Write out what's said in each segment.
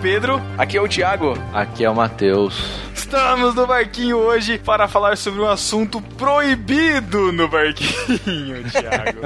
Aqui é o Pedro. Aqui é o Thiago. Aqui é o Matheus. Estamos no barquinho hoje para falar sobre um assunto proibido no barquinho, Thiago.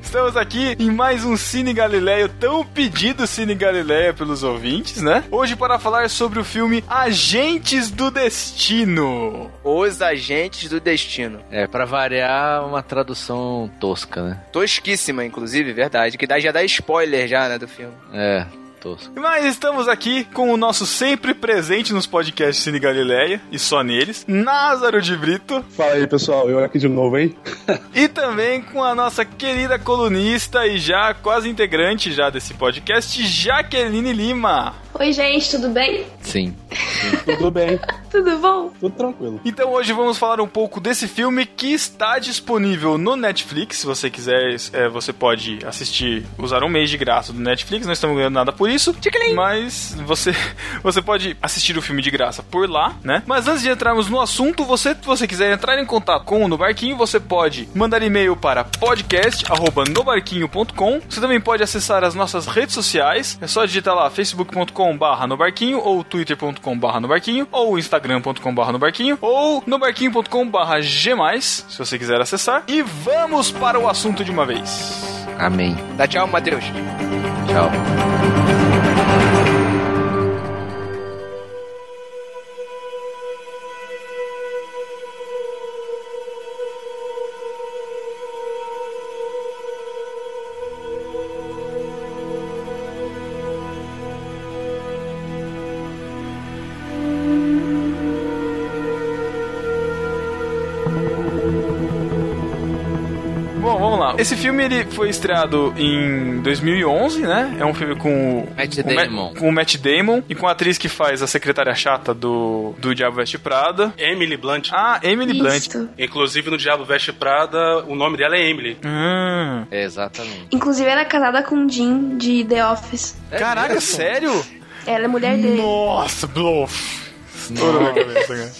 Estamos aqui em mais um Cine Galileia, tão pedido Cine Galileia pelos ouvintes, né? Hoje para falar sobre o filme Agentes do Destino. Os Agentes do Destino. É, para variar, uma tradução tosca, né? Tosquíssima, inclusive, verdade. Que dá, já dá spoiler já, né, do filme. É, tosco. Mas estamos aqui com o nosso sempre presente nos podcasts Cine Galileia, e só neles, Názaro de Brito. Fala aí, pessoal, eu aqui de novo, hein? e também com a nossa querida colunista e já quase integrante já desse podcast, Jaqueline Lima. Oi, gente, tudo bem? Sim. Tudo bem. tudo bom? Tudo tranquilo. Então hoje vamos falar um pouco desse filme que está disponível no Netflix. Se você quiser, é, você pode assistir, usar um mês de graça do Netflix. Não estamos ganhando nada por isso. Mas você, você pode assistir o filme de graça por lá, né? Mas antes de entrarmos no assunto, você, se você quiser entrar em contato com o No Barquinho, você pode mandar e-mail para podcast@nobarquinho.com. Você também pode acessar as nossas redes sociais. É só digitar lá facebook.com/barra no barquinho ou twitter.com/barra no barquinho ou instagram.com/barra no barquinho ou no barquinho.com/barra g+, se você quiser acessar. E vamos para o assunto de uma vez. Amém. Dá tchau, Matheus. Tchau. Esse filme ele foi estreado em 2011, né? É um filme com Matt com Damon. Ma- com o Matt Damon e com a atriz que faz a secretária chata do, do Diabo Veste Prada. Emily Blunt. Ah, Emily Blunt. Isso. Inclusive no Diabo Veste Prada, o nome dela é Emily. Hum. É, exatamente. Inclusive, ela é casada com o Jim de The Office. Caraca, sério? Ela é mulher dele. Nossa, bluff. Estourou minha cabeça, cara.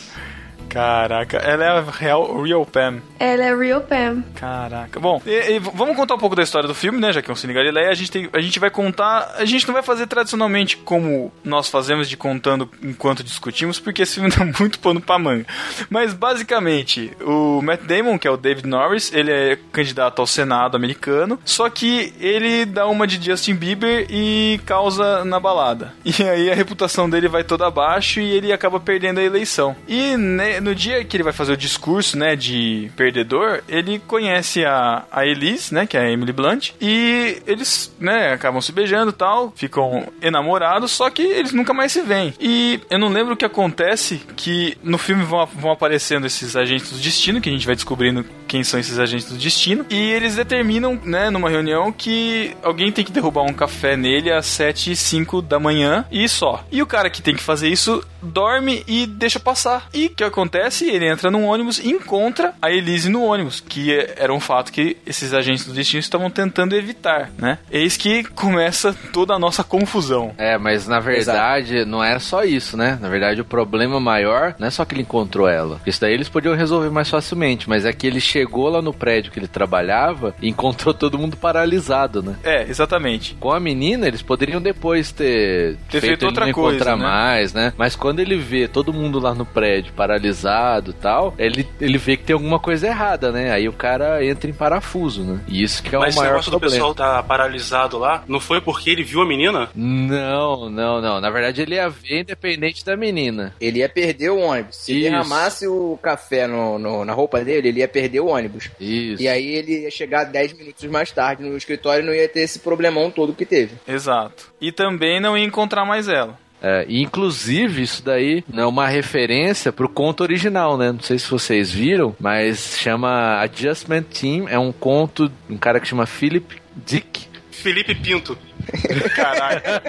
Caraca, ela é a real Real Pam. Ela é Real Pam. Caraca. Bom, e- e vamos contar um pouco da história do filme, né? Já que é um Cine Galileia, a gente, tem, a gente vai contar. A gente não vai fazer tradicionalmente como nós fazemos de contando enquanto discutimos, porque esse filme dá muito pano pra manga. Mas basicamente, o Matt Damon, que é o David Norris, ele é candidato ao Senado americano, só que ele dá uma de Justin Bieber e causa na balada. E aí a reputação dele vai toda abaixo e ele acaba perdendo a eleição. E no dia que ele vai fazer o discurso, né, de perdedor, ele conhece a, a Elise, né, que é a Emily Blunt, e eles, né, acabam se beijando tal, ficam enamorados, só que eles nunca mais se veem. E eu não lembro o que acontece, que no filme vão, vão aparecendo esses agentes do destino, que a gente vai descobrindo quem são esses agentes do destino, e eles determinam, né, numa reunião que alguém tem que derrubar um café nele às 7 e 5 da manhã e só. E o cara que tem que fazer isso dorme e deixa passar. E o que acontece? Ele entra num ônibus e encontra a Elise no ônibus, que é- era um fato que esses agentes do destino estavam tentando evitar, né? Eis que começa toda a nossa confusão. É, mas na verdade não é só isso, né? Na verdade o problema maior não é só que ele encontrou ela. Isso daí eles podiam resolver mais facilmente, mas é que ele chegou lá no prédio que ele trabalhava e encontrou todo mundo paralisado, né? É, exatamente. Com a menina, eles poderiam depois ter, Ter feito ele outra não coisa, encontrar né? mais, né? Mas quando ele vê todo mundo lá no prédio paralisado e tal, ele, ele vê que tem alguma coisa errada, né? Aí o cara entra em parafuso, né? E isso que é Mas o esse maior negócio do problema. pessoal tá paralisado lá, não foi porque ele viu a menina? Não, não, não. Na verdade, ele ia ver independente da menina. Ele ia perder o ônibus. Se Isso. derramasse o café no, no- na roupa dele, ele ia perder o ônibus. Isso. E aí ele ia chegar 10 minutos mais tarde no escritório e não ia ter esse problemão todo que teve. Exato. E também não ia encontrar mais ela. É, e inclusive, isso daí é uma referência pro conto original, né? Não sei se vocês viram, mas chama Adjustment Team. É um conto de um cara que chama Philip Dick. Felipe Pinto. Caraca.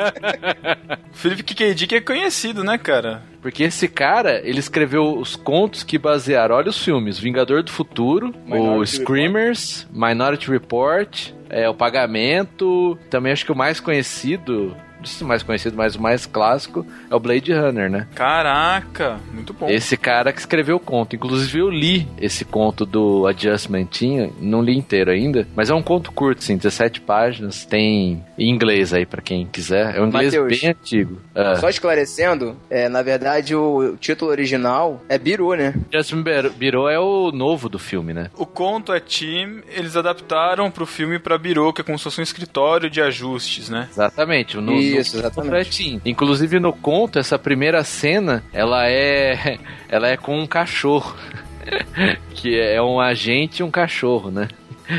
o Felipe K. Dick é conhecido, né, cara? Porque esse cara, ele escreveu os contos que basearam, olha os filmes, Vingador do Futuro, o Minority Screamers, Minority Report, é, o Pagamento, também acho que o mais conhecido o mais conhecido, mas o mais clássico é o Blade Runner, né? Caraca, muito bom. Esse cara que escreveu o conto. Inclusive eu li esse conto do Adjustment, não li inteiro ainda, mas é um conto curto, assim, 17 páginas, tem em inglês aí pra quem quiser. É um inglês Mateus. bem antigo. Ah. Só esclarecendo, é, na verdade o título original é Biru, né? Justin Biro- Biro é o novo do filme, né? O conto é Team, eles adaptaram pro filme pra Biro, que é como se fosse um escritório de ajustes, né? Exatamente. No, Isso, no exatamente. completinho. Inclusive no conto, essa primeira cena, ela é ela é com um cachorro. que é um agente e um cachorro, né?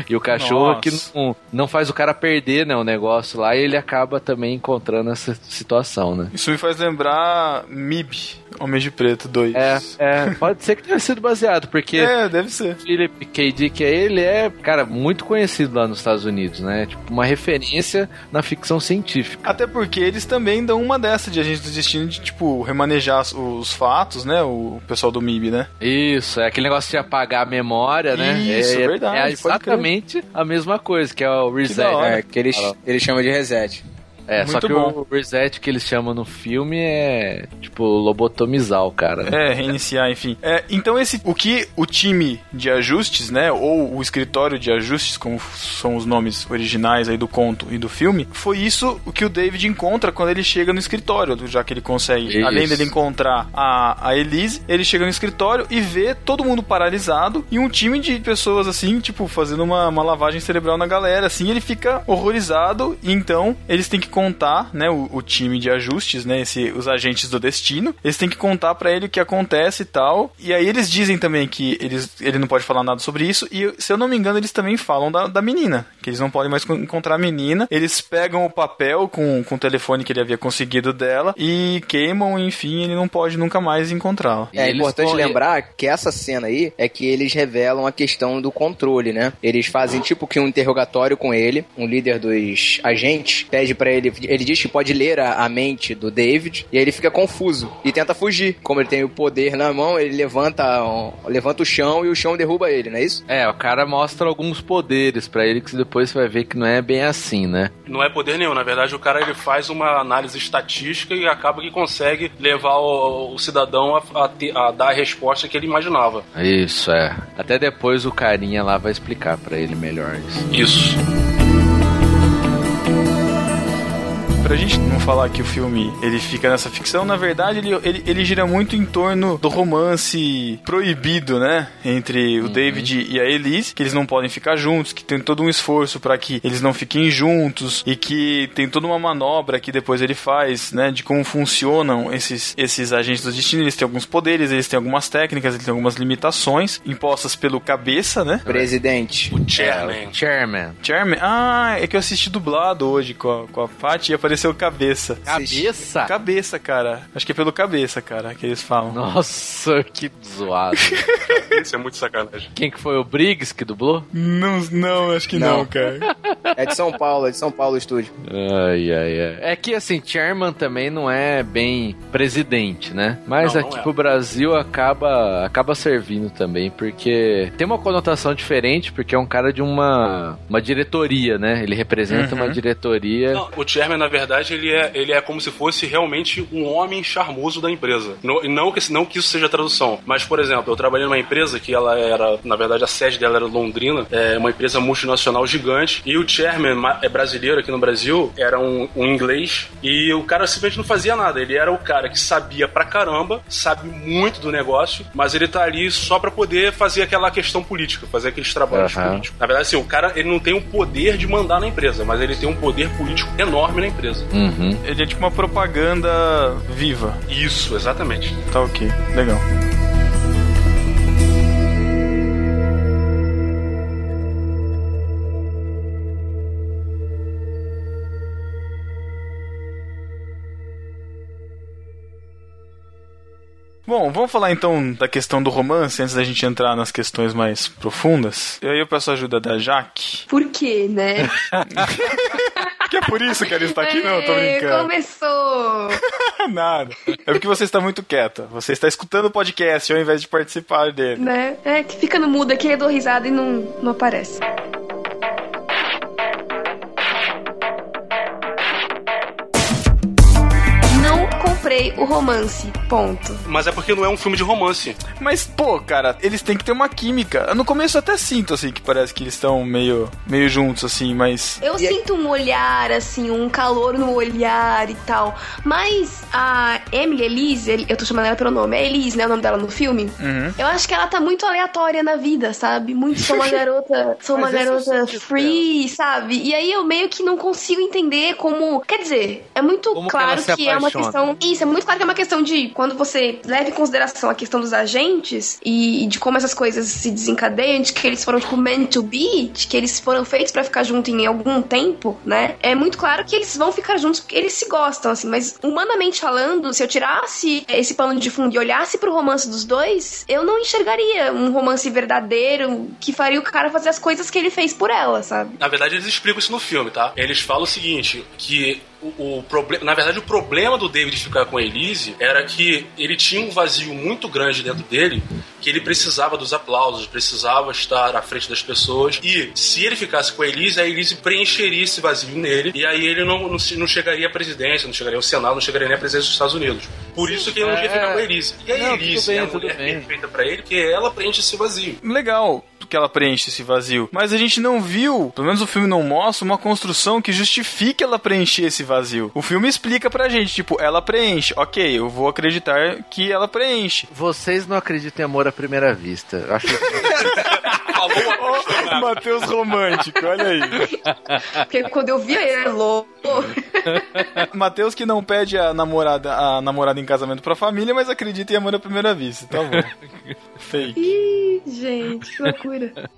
E o cachorro que Nossa. não, não faz o cara perder, né, o negócio lá, e ele acaba também encontrando essa situação, né? Isso me faz lembrar MIB, Homem de Preto 2. É, é, pode ser que tenha sido baseado, porque É, deve ser. Philip K. Dick, ele é, cara, muito conhecido lá nos Estados Unidos, né? Tipo, uma referência na ficção científica. Até porque eles também dão uma dessa de agente do destino de, tipo, remanejar os- os fatos, né? O pessoal do MIB, né? Isso, é aquele negócio de apagar a memória, né? Isso, é, verdade, É exatamente a mesma coisa, que é o reset. hora. É, que eles, Fala. eles chamam de reset. É, só Muito que bom. o reset que eles chamam no filme é, tipo, lobotomizar o cara. né? É, reiniciar, enfim. É, então esse, o que o time de ajustes, né, ou o escritório de ajustes, como são os nomes originais aí do conto e do filme, foi isso o que o David encontra quando ele chega no escritório, já que ele consegue, Isso. além dele encontrar a, a Elise, ele chega no escritório e vê todo mundo paralisado e um time de pessoas assim, tipo, fazendo uma, uma lavagem cerebral na galera, assim, ele fica horrorizado e então eles têm que contar, né, o, o time de ajustes, né, esse, os agentes do destino, eles têm que contar pra ele o que acontece e tal. E aí eles dizem também que eles, ele não pode falar nada sobre isso. E se eu não me engano, eles também falam da, da menina, que eles não podem mais con- encontrar a menina. Eles pegam o papel com, com o telefone que ele havia conseguido dela e queimam, enfim, ele não pode nunca mais encontrá-la. É importante lembrar que essa cena aí é que eles revelam a questão do controle, né? Eles fazem tipo que um interrogatório com ele, um líder dos agentes, pede pra ele, ele diz que pode ler a, a mente do David e aí ele fica confuso e tenta fugir. Como ele tem o poder na mão, ele levanta, um- levanta o chão e o chão derruba ele, não é isso? É, o cara mostra alguns poderes pra ele que depois você vai ver que não é bem assim, né? Não é poder nenhum, na verdade o cara ele faz uma análise estatística e acaba que consegue levar o, o cidadão a, a ter- a dar a resposta que ele imaginava. Isso, é. Até depois o carinha lá vai explicar pra ele melhor isso. Isso. Pra gente não falar que o filme ele fica nessa ficção, na verdade ele, ele, ele gira muito em torno do romance proibido, né? Entre o David e a Elise, que eles não podem ficar juntos, que tem todo um esforço pra que eles não fiquem juntos e que tem toda uma manobra que depois ele faz, né? De como funcionam esses, esses agentes do destino. Eles têm alguns poderes, eles têm algumas técnicas, eles têm algumas limitações impostas pelo cabeça, né? Presidente. O É, Chairman. o Chairman. Chairman. Ah, é que eu assisti dublado hoje com a, com a Paty e apareceu cabeça. Cabeça? Cabeça, cara. Acho que é pelo cabeça, cara, que eles falam. Nossa, que zoado. Isso é muito sacanagem. Quem que foi o Briggs que dublou? Não, não, acho que não, Não. cara. É de São Paulo, é de São Paulo o estúdio. Ai, ai, ai. É que assim, chairman também não é bem presidente, né? Mas Não, não aqui é. pro Brasil acaba acaba servindo também, porque tem uma conotação diferente, porque é um cara de uma, uma diretoria, né? Ele representa uma diretoria. Não, o Chairman, na verdade, ele é, ele é como se fosse realmente um homem charmoso da empresa. Não, e não, que, não que isso seja tradução, mas, por exemplo, eu trabalhei numa empresa que ela era, na verdade, a sede dela era Londrina, é uma empresa multinacional gigante, e o Chairman ma- é brasileiro aqui no Brasil, era um, um inglês, e o cara simplesmente não fazia nada. Ele era o cara que sabia pra caramba, sabe muito do negócio, mas ele tá ali só pra poder fazer aquela questão política, fazer aqueles trabalhos Aham. políticos. Na verdade, assim, o cara ele não tem o poder de mandar na empresa, mas ele tem um poder político enorme na empresa. Uhum. Ele é tipo uma propaganda viva. Isso, exatamente. Tá ok, legal. Bom, vamos falar então da questão do romance antes da gente entrar nas questões mais profundas. E aí eu peço a ajuda da Jaque. Por quê, né? Que é por isso que ela está aqui? Não, tô É, brincando. Começou! Nada. É porque você está muito quieta. Você está escutando o podcast ao invés de participar dele. né? É que fica no mudo aqui, eu dou risada e não, não aparece. Comprei o romance. Ponto. Mas é porque não é um filme de romance. Mas, pô, cara, eles têm que ter uma química. No começo eu até sinto, assim, que parece que eles estão meio, meio juntos, assim, mas. Eu E aí- sinto um olhar, assim, um calor no olhar e tal. Mas a Emily Elise, eu tô chamando ela pelo nome, é Elise, né? O nome dela no filme. Uhum. Eu acho que ela tá muito aleatória na vida, sabe? Muito sou uma garota, sou uma é garota free, sabe? E aí eu meio que não consigo entender como, quer dizer, é muito Como que claro se que, é uma questão, isso é muito claro que é uma questão de quando você leva em consideração a questão dos agentes e de como essas coisas se desencadeiam, de que eles foram tipo meant to be, de que eles foram feitos pra ficar juntos em algum tempo, né? É muito claro que eles vão ficar juntos porque eles se gostam, assim, mas humanamente falando, se eu tirasse esse pano de fundo e olhasse pro romance dos dois, eu não enxergaria um romance verdadeiro que faria o cara fazer as coisas que ele fez por ela, sabe? Na verdade, eles explicam isso no filme, tá? Eles falam o seguinte, que o, o problema, na verdade, o problema do David ficar com a Elise era que ele tinha um vazio muito grande dentro dele, que ele precisava dos aplausos, precisava estar à frente das pessoas, e se ele ficasse com a Elise, a Elise preencheria esse vazio nele, e aí ele não, não, não chegaria à presidência, não chegaria ao Senado, não chegaria nem à presidência dos Estados Unidos. Por isso que ele não É. queria ficar com a Elise. E a Não, Elise bem, é a mulher bem. perfeita pra ele, que ela preenche esse vazio. Legal que ela preenche esse vazio. Mas a gente não viu, pelo menos o filme não mostra, uma construção que justifique ela preencher esse vazio. O filme explica pra gente, tipo, ela preenche. Ok, eu vou acreditar que ela preenche. Vocês não acreditam em amor à primeira vista. Eu acho que Falou Matheus romântico, olha aí. Porque quando eu vi ele, é louco. Matheus que não pede a namorada, a namorada em casamento pra família, mas acredita em amor à primeira vista. Tá bom. Fake. Ih, gente, que loucura.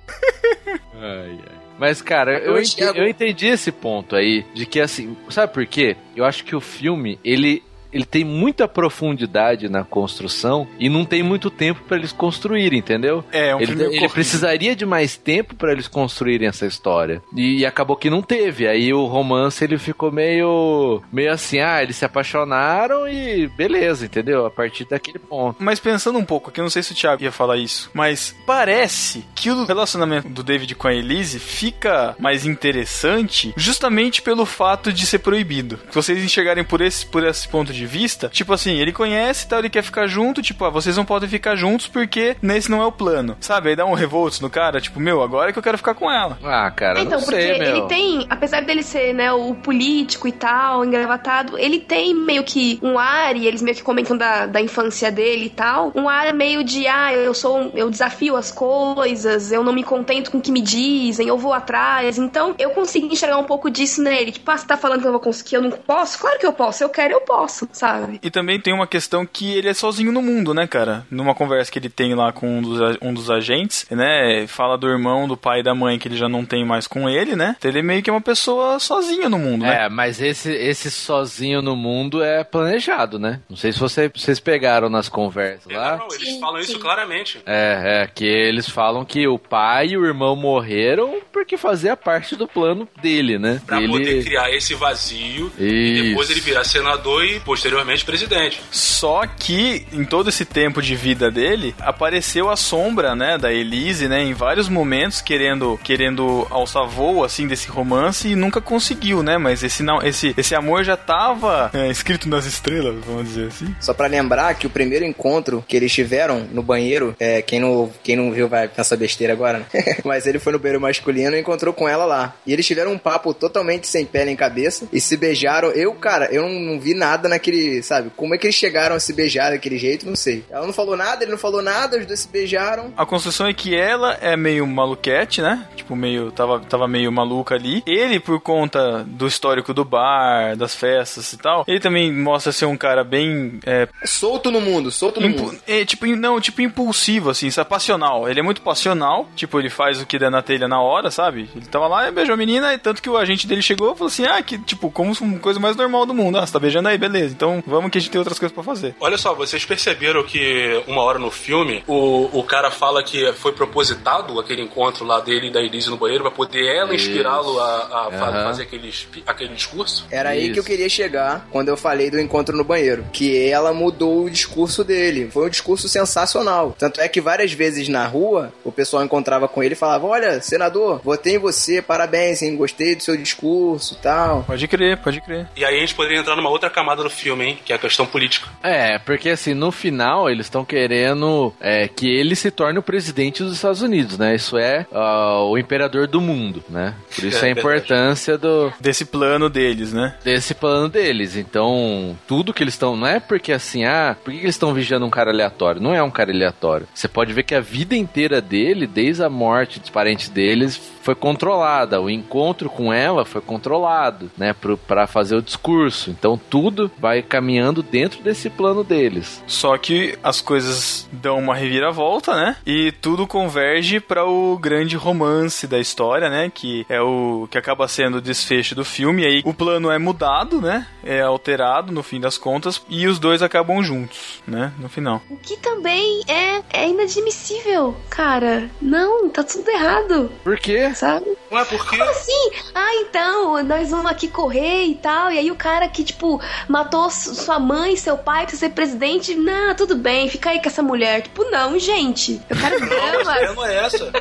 Mas, cara, eu, Eu ente- enxergo- eu entendi esse ponto aí, de que assim, sabe por quê? Eu acho que o filme, ele. Ele tem muita profundidade na construção e não tem muito tempo pra eles construírem, entendeu? É, um ele, ele precisaria de mais tempo pra eles construírem essa história. E, e acabou que não teve. Aí o romance ele ficou meio meio assim, ah, eles se apaixonaram e beleza, entendeu? A partir daquele ponto. Mas pensando um pouco, aqui eu não sei se o Thiago ia falar isso, mas parece que o relacionamento do David com a Elise fica mais interessante justamente pelo fato de ser proibido. Se vocês enxergarem por esse, por esse ponto de vista, tipo assim, ele conhece e tal, ele quer ficar junto, tipo, ah, vocês não podem ficar juntos porque nesse não é o plano. Sabe? Aí dá um revolto no cara, tipo, meu, agora é que eu quero ficar com ela. Ah, cara, Então, não porque sei, meu. ele tem, apesar dele ser, né, o político e tal, engravatado, ele tem meio que um ar, e eles meio que comentam da, da infância dele e tal, um ar meio de, ah, eu sou, um- eu desafio as coisas, eu não me contento com o que me dizem, eu vou atrás. Então, eu consigo enxergar um pouco disso nele. Tipo, ah, você tá falando que eu, vou conseguir, que eu não posso? Claro que eu posso, eu quero, eu posso, sabe? E também tem uma questão que ele é sozinho no mundo, né, cara? Numa conversa que ele tem lá com um dos, a- um dos agentes, né? Fala do irmão, do pai e da mãe que ele já não tem mais com ele, né? Então ele meio que é uma pessoa sozinha no mundo, né? É, mas esse, esse sozinho no mundo é planejado, né? Não sei se você- vocês pegaram nas conversas lá. Não, eles Sim, falam isso sim. claramente. É, é, que eles falam que o pai e o irmão morreram porque fazia parte do plano dele, né? Pra ele... poder criar esse vazio e Isso. depois ele virar senador e posteriormente presidente. Só que em todo esse tempo de vida dele, apareceu a sombra, né, da Elise, né, em vários momentos querendo querendo alçar voo assim desse romance e nunca conseguiu, né? Mas esse não, esse esse amor já tava é, escrito nas estrelas, vamos dizer assim. Só pra lembrar que o primeiro encontro que eles tiveram no banheiro, é, quem, não, quem não viu vai pensar besteira agora, né? Mas ele foi no banheiro masculino e encontrou com ela lá. E eles tiveram um papo totalmente sem pé nem cabeça e se beijaram. Eu, cara, eu não, não vi nada naquele, sabe? Como é que eles chegaram a se beijar daquele jeito? Não sei. Ela não falou nada, ele não falou nada, os dois se beijaram. A construção é que ela é meio maluquete, né? Tipo, meio. Tava, tava meio maluca ali. Ele, por conta do histórico do bar, das festas e tal, ele também mostra ser um cara bem. É, Solto no mundo, solto no mundo. é, tipo, não, tipo, impulsivo, assim, sabe? Passional. Ele é muito passional. Tipo, ele faz o que der na telha na hora, sabe? Ele tava lá e beijou a menina, e tanto que o agente dele chegou e falou assim: ah, que, tipo, como uma coisa mais normal do mundo. Ah, você tá beijando aí, beleza. Então vamos que a gente tem outras coisas pra fazer. Olha só, vocês perceberam que uma hora no filme o, o cara fala que foi propositado aquele encontro lá dele e da Elise no banheiro pra poder ela inspirá-lo a, a fa- Aham. fazer aquele, aquele discurso? Era aí Isso. que eu queria chegar quando eu falei do encontro no banheiro. Que ela mudou o discurso dele. Foi um discurso sensacional. Tanto é que várias vezes na rua, o pessoal encontrava com ele e falava: Olha, senador, votei em você, parabéns, hein? Gostei do seu discurso e tal. Pode crer, pode crer. E aí a gente poderia entrar numa outra camada do filme filme, hein? Que é a questão política. É, porque assim, no final eles estão querendo é, que ele se torne o presidente dos Estados Unidos, né? Isso é uh, o imperador do mundo, né? Por isso É a importância do, Desse plano deles, né? desse plano deles. Então, tudo que eles estão. Não é porque assim, ah, por que que eles estão vigiando um cara aleatório? Não é um cara aleatório. Você pode ver que a vida inteira dele, desde a morte dos parentes deles, foi controlada. O encontro com ela foi controlado, né? Pra fazer o discurso. Então, tudo vai caminhando dentro desse plano deles. Só que as coisas dão uma reviravolta, né? E tudo converge para o grande romance da história, né? Que é o que acaba sendo o desfecho do filme. E aí o plano é mudado, né? É alterado no fim das contas e os dois acabam juntos, né? No final. O que também é, é inadmissível, cara. Não, tá tudo errado, Por quê? Sabe? Não é porque. Como assim? Ah, então, nós vamos aqui correr e tal. E aí o cara que, tipo, matou su- sua mãe, seu pai pra ser presidente. Não, tudo bem, fica aí com essa mulher. Tipo, não, gente. Eu quero Não, a drama. ideia não é essa.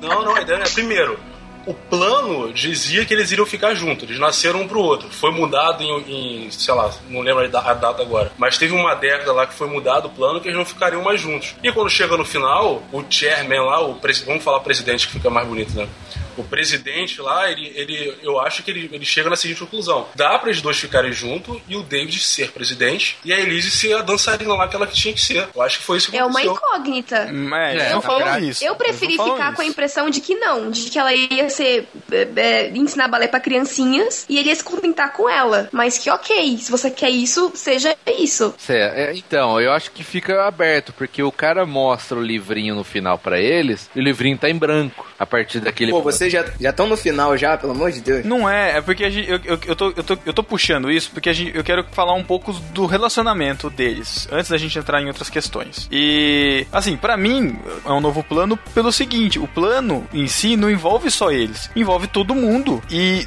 Não, não, a ideia não é. Primeiro, o plano dizia que eles iriam ficar juntos. Eles nasceram um pro outro. Foi mudado em, em, sei lá, não lembro a da- a data agora. Mas teve uma década lá que foi mudado o plano que eles não ficariam mais juntos. E quando chega no final, o chairman lá, o vamos falar presidente que fica mais bonito, né? O presidente lá, ele, ele, eu acho que ele, ele chega na seguinte conclusão: dá para eles dois ficarem juntos e o David ser presidente e a Elise ser a dançarina lá que ela tinha que ser. Eu acho que foi isso que É uma aconteceu. incógnita. Mas É, não na falam verdade, isso. Eu Eles preferi ficar com a isso. impressão de que não, de que ela ia ser é, é, ensinar balé pra criancinhas e ele ia se contentar com ela. Mas que ok, se você quer isso, seja isso. É, então, eu acho que fica aberto, porque o cara mostra o livrinho no final pra eles, e o livrinho tá em branco a partir daquele. Pô, vocês já estão no final já, pelo amor de Deus. Não é, é porque a gente, eu, eu, eu, tô, eu, tô, eu tô puxando isso porque a gente, eu quero falar um pouco do relacionamento deles, antes da gente entrar em outras questões. E, assim, pra mim, é um novo plano pelo seguinte: o plano em si não envolve só eles, envolve todo mundo. E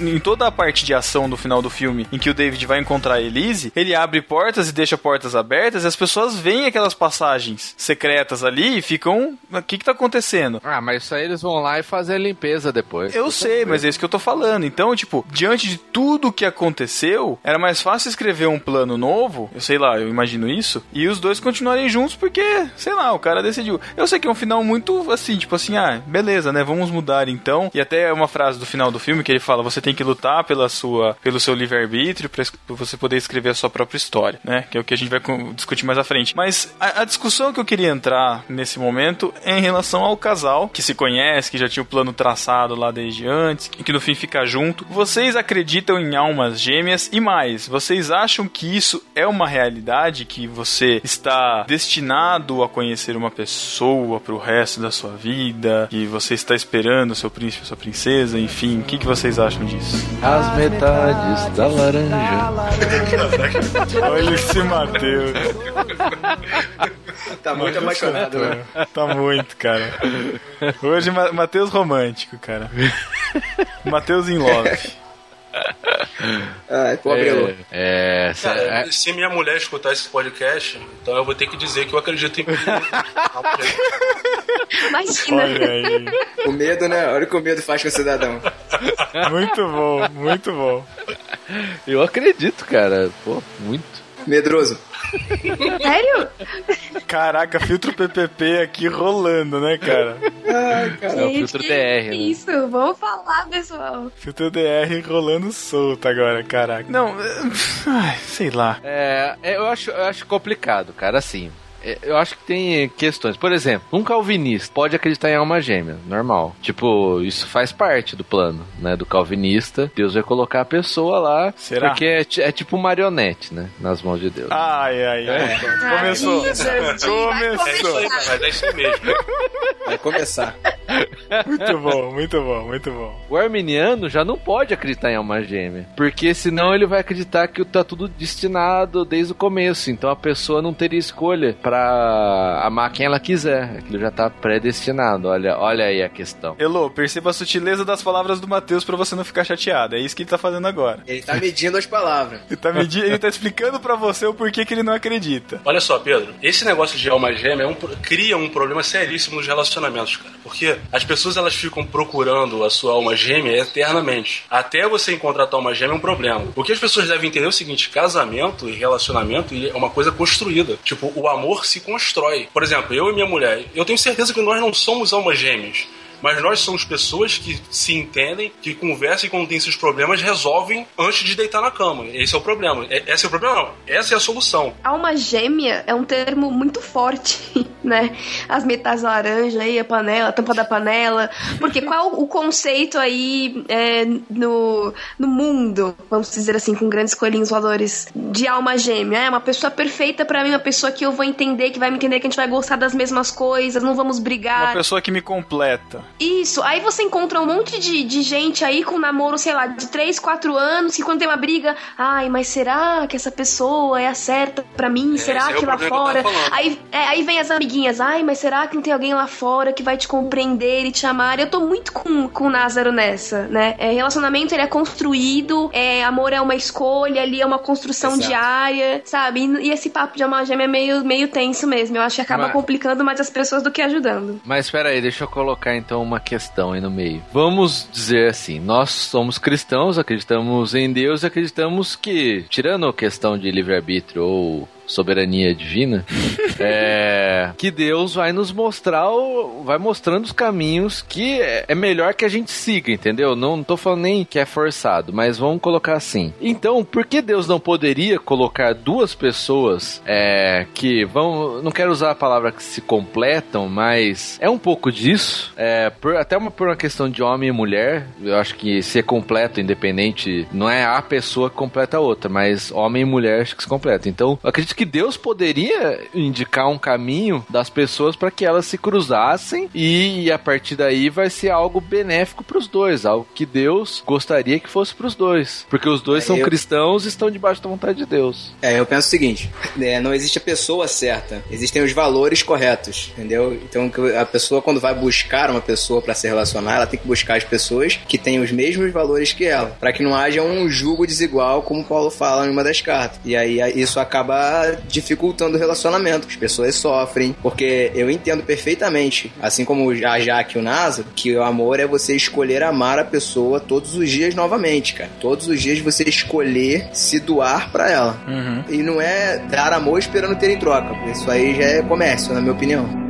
em toda a parte de ação no final do filme, em que o David vai encontrar a Elise, ele abre portas e deixa portas abertas e as pessoas veem aquelas passagens secretas ali e ficam. O que que tá acontecendo? Ah, mas isso aí eles vão lá e fazer a limpeza depois. Eu sei, mas é isso que eu tô falando. Então, tipo, diante de tudo que aconteceu, era mais fácil escrever um plano novo, eu sei lá, eu imagino isso, e os dois continuarem juntos porque, sei lá, o cara decidiu. Eu sei que é um final muito assim, tipo assim, ah, beleza, né? Vamos mudar então. E até uma frase do final do filme que ele fala: você tem que lutar pela sua, pelo seu livre-arbítrio pra você poder escrever a sua própria história, né? Que é o que a gente vai discutir mais à frente. Mas a, a discussão que eu queria entrar nesse momento é em relação ao casal que se conhece, que já tinha o plano traçado lá desde antes, e que no fim fica junto. Vocês acreditam em almas gêmeas? E mais, vocês acham que isso é uma realidade? Que você está destinado a conhecer uma pessoa pro resto da sua vida? Que você está esperando seu príncipe, sua princesa? Enfim, o que, que vocês acham disso? As metades da laranja. Olha esse Matheus. Tá muito apaixonado, né? Tá muito, cara. Hoje, Ma- Matheus romântico, cara. Matheus in love. Ai, pobre. É, é, Cara, é- se minha mulher escutar esse podcast, então eu vou ter que dizer que eu acredito em mim. Imagina. O medo, né? Olha o que o medo faz com o cidadão. Muito bom, muito bom. eu acredito, cara. Pô, muito. Medroso. Sério? Caraca, filtro PPP aqui rolando, né, cara? É o filtro DR, né? Isso, vamos falar, pessoal. Filtro DR rolando solto agora, caraca. Não, eh, ai, sei lá. É, é, eu, acho, eu acho complicado, cara, assim. É, Eu acho que tem questões. Por exemplo, um calvinista pode acreditar em alma gêmea, normal. Tipo, isso faz parte do plano, né? Do calvinista. Deus vai colocar a pessoa lá. Será? Porque é, é tipo marionete, né? Nas mãos de Deus. Ai, ai, ai. Começou. Ai, Jesus, É isso Começou. aí, mas é isso mesmo. Vai começar. Muito bom, muito bom, muito bom. O arminiano já não pode acreditar em alma gêmea. Porque senão ele vai acreditar que tá tudo destinado desde o começo. Então a pessoa não teria escolha pra amar quem ela quiser. Aquilo já tá predestinado. Olha, olha aí a questão. Elô, perceba a sutileza das palavras do Matheus pra você não ficar chateado. É isso que ele tá fazendo agora. Ele tá medindo as palavras. Ele tá, medi- ele tá explicando pra você o porquê que ele não acredita. Olha só, Pedro, esse negócio de alma gêmea é um cria um problema seríssimo nos relacionamentos, cara. Porque as pessoas elas ficam procurando a sua alma gêmea eternamente. Até você encontrar a tua alma gêmea é um problema. O que as pessoas devem entender é o seguinte: casamento e relacionamento é uma coisa construída. Tipo, o amor se constrói. Por exemplo, eu e minha mulher, eu tenho certeza que nós não somos almas gêmeas mas nós somos pessoas que se entendem, que conversam e quando tem seus problemas resolvem antes de deitar na cama. Esse é o problema. Esse é o problema, não. Essa é a solução. Alma gêmea é um termo muito forte, né? As metais laranja aí, a panela, a tampa da panela. Porque qual o conceito aí é, no, no mundo, vamos dizer assim, com grandes coelhinhos valores, de alma gêmea? É uma pessoa perfeita para mim, uma pessoa que eu vou entender, que vai me entender, que a gente vai gostar das mesmas coisas, não vamos brigar. Uma pessoa que me completa. Isso, aí você encontra um monte de, de gente aí com namoro, sei lá, de 3, 4 anos, que quando tem uma briga, ai, mas será que essa pessoa é a certa pra mim? É, será é que o lá que fora? falando. Aí, é, aí vem as amiguinhas, ai, mas será que não tem alguém lá fora que vai te compreender e te amar? Eu tô muito com, com o Názaro nessa, né? É, relacionamento ele é construído, é, amor é uma escolha, ali é uma construção Exato. diária, sabe? E, e esse papo de alma gêmea é meio, meio tenso mesmo. Eu acho que acaba Mas- complicando mais as pessoas do que ajudando. Mas espera aí, deixa eu colocar então uma questão aí no meio. Vamos dizer assim, nós somos cristãos, acreditamos em Deus e acreditamos que, tirando a questão de livre-arbítrio ou soberania divina, é, que Deus vai nos mostrar, o- vai mostrando os caminhos que é é melhor que a gente siga, entendeu? Não, não tô falando nem que é forçado, mas vamos colocar assim. Então, por que Deus não poderia colocar duas pessoas é, que vão, não quero usar a palavra que se completam, mas é um pouco disso, é, por- até uma, por uma questão de homem e mulher, eu acho que ser completo, independente, não é a pessoa que completa a outra, mas homem e mulher acho que se completam. Então, eu acredito que Deus poderia indicar um caminho das pessoas para que elas se cruzassem e, a partir daí vai ser algo benéfico para os dois, algo que Deus gostaria que fosse para os dois, porque os dois É, são eu- cristãos e estão debaixo da vontade de Deus. É, eu penso o seguinte: é, não existe a pessoa certa, existem os valores corretos, entendeu? Então a pessoa, quando vai buscar uma pessoa pra se relacionar, ela tem que buscar as pessoas que têm os mesmos valores que ela, Pra que não haja um julgo desigual, como Paulo fala em uma das cartas. E aí isso acaba dificultando o relacionamento, as pessoas sofrem, porque eu entendo perfeitamente, assim como a Jaque e o Nasa, que o amor é você escolher amar a pessoa todos os dias novamente, cara. Todos os dias você escolher se doar pra ela. Uhum. E não é dar amor esperando ter em troca. Isso aí já é comércio, na minha opinião.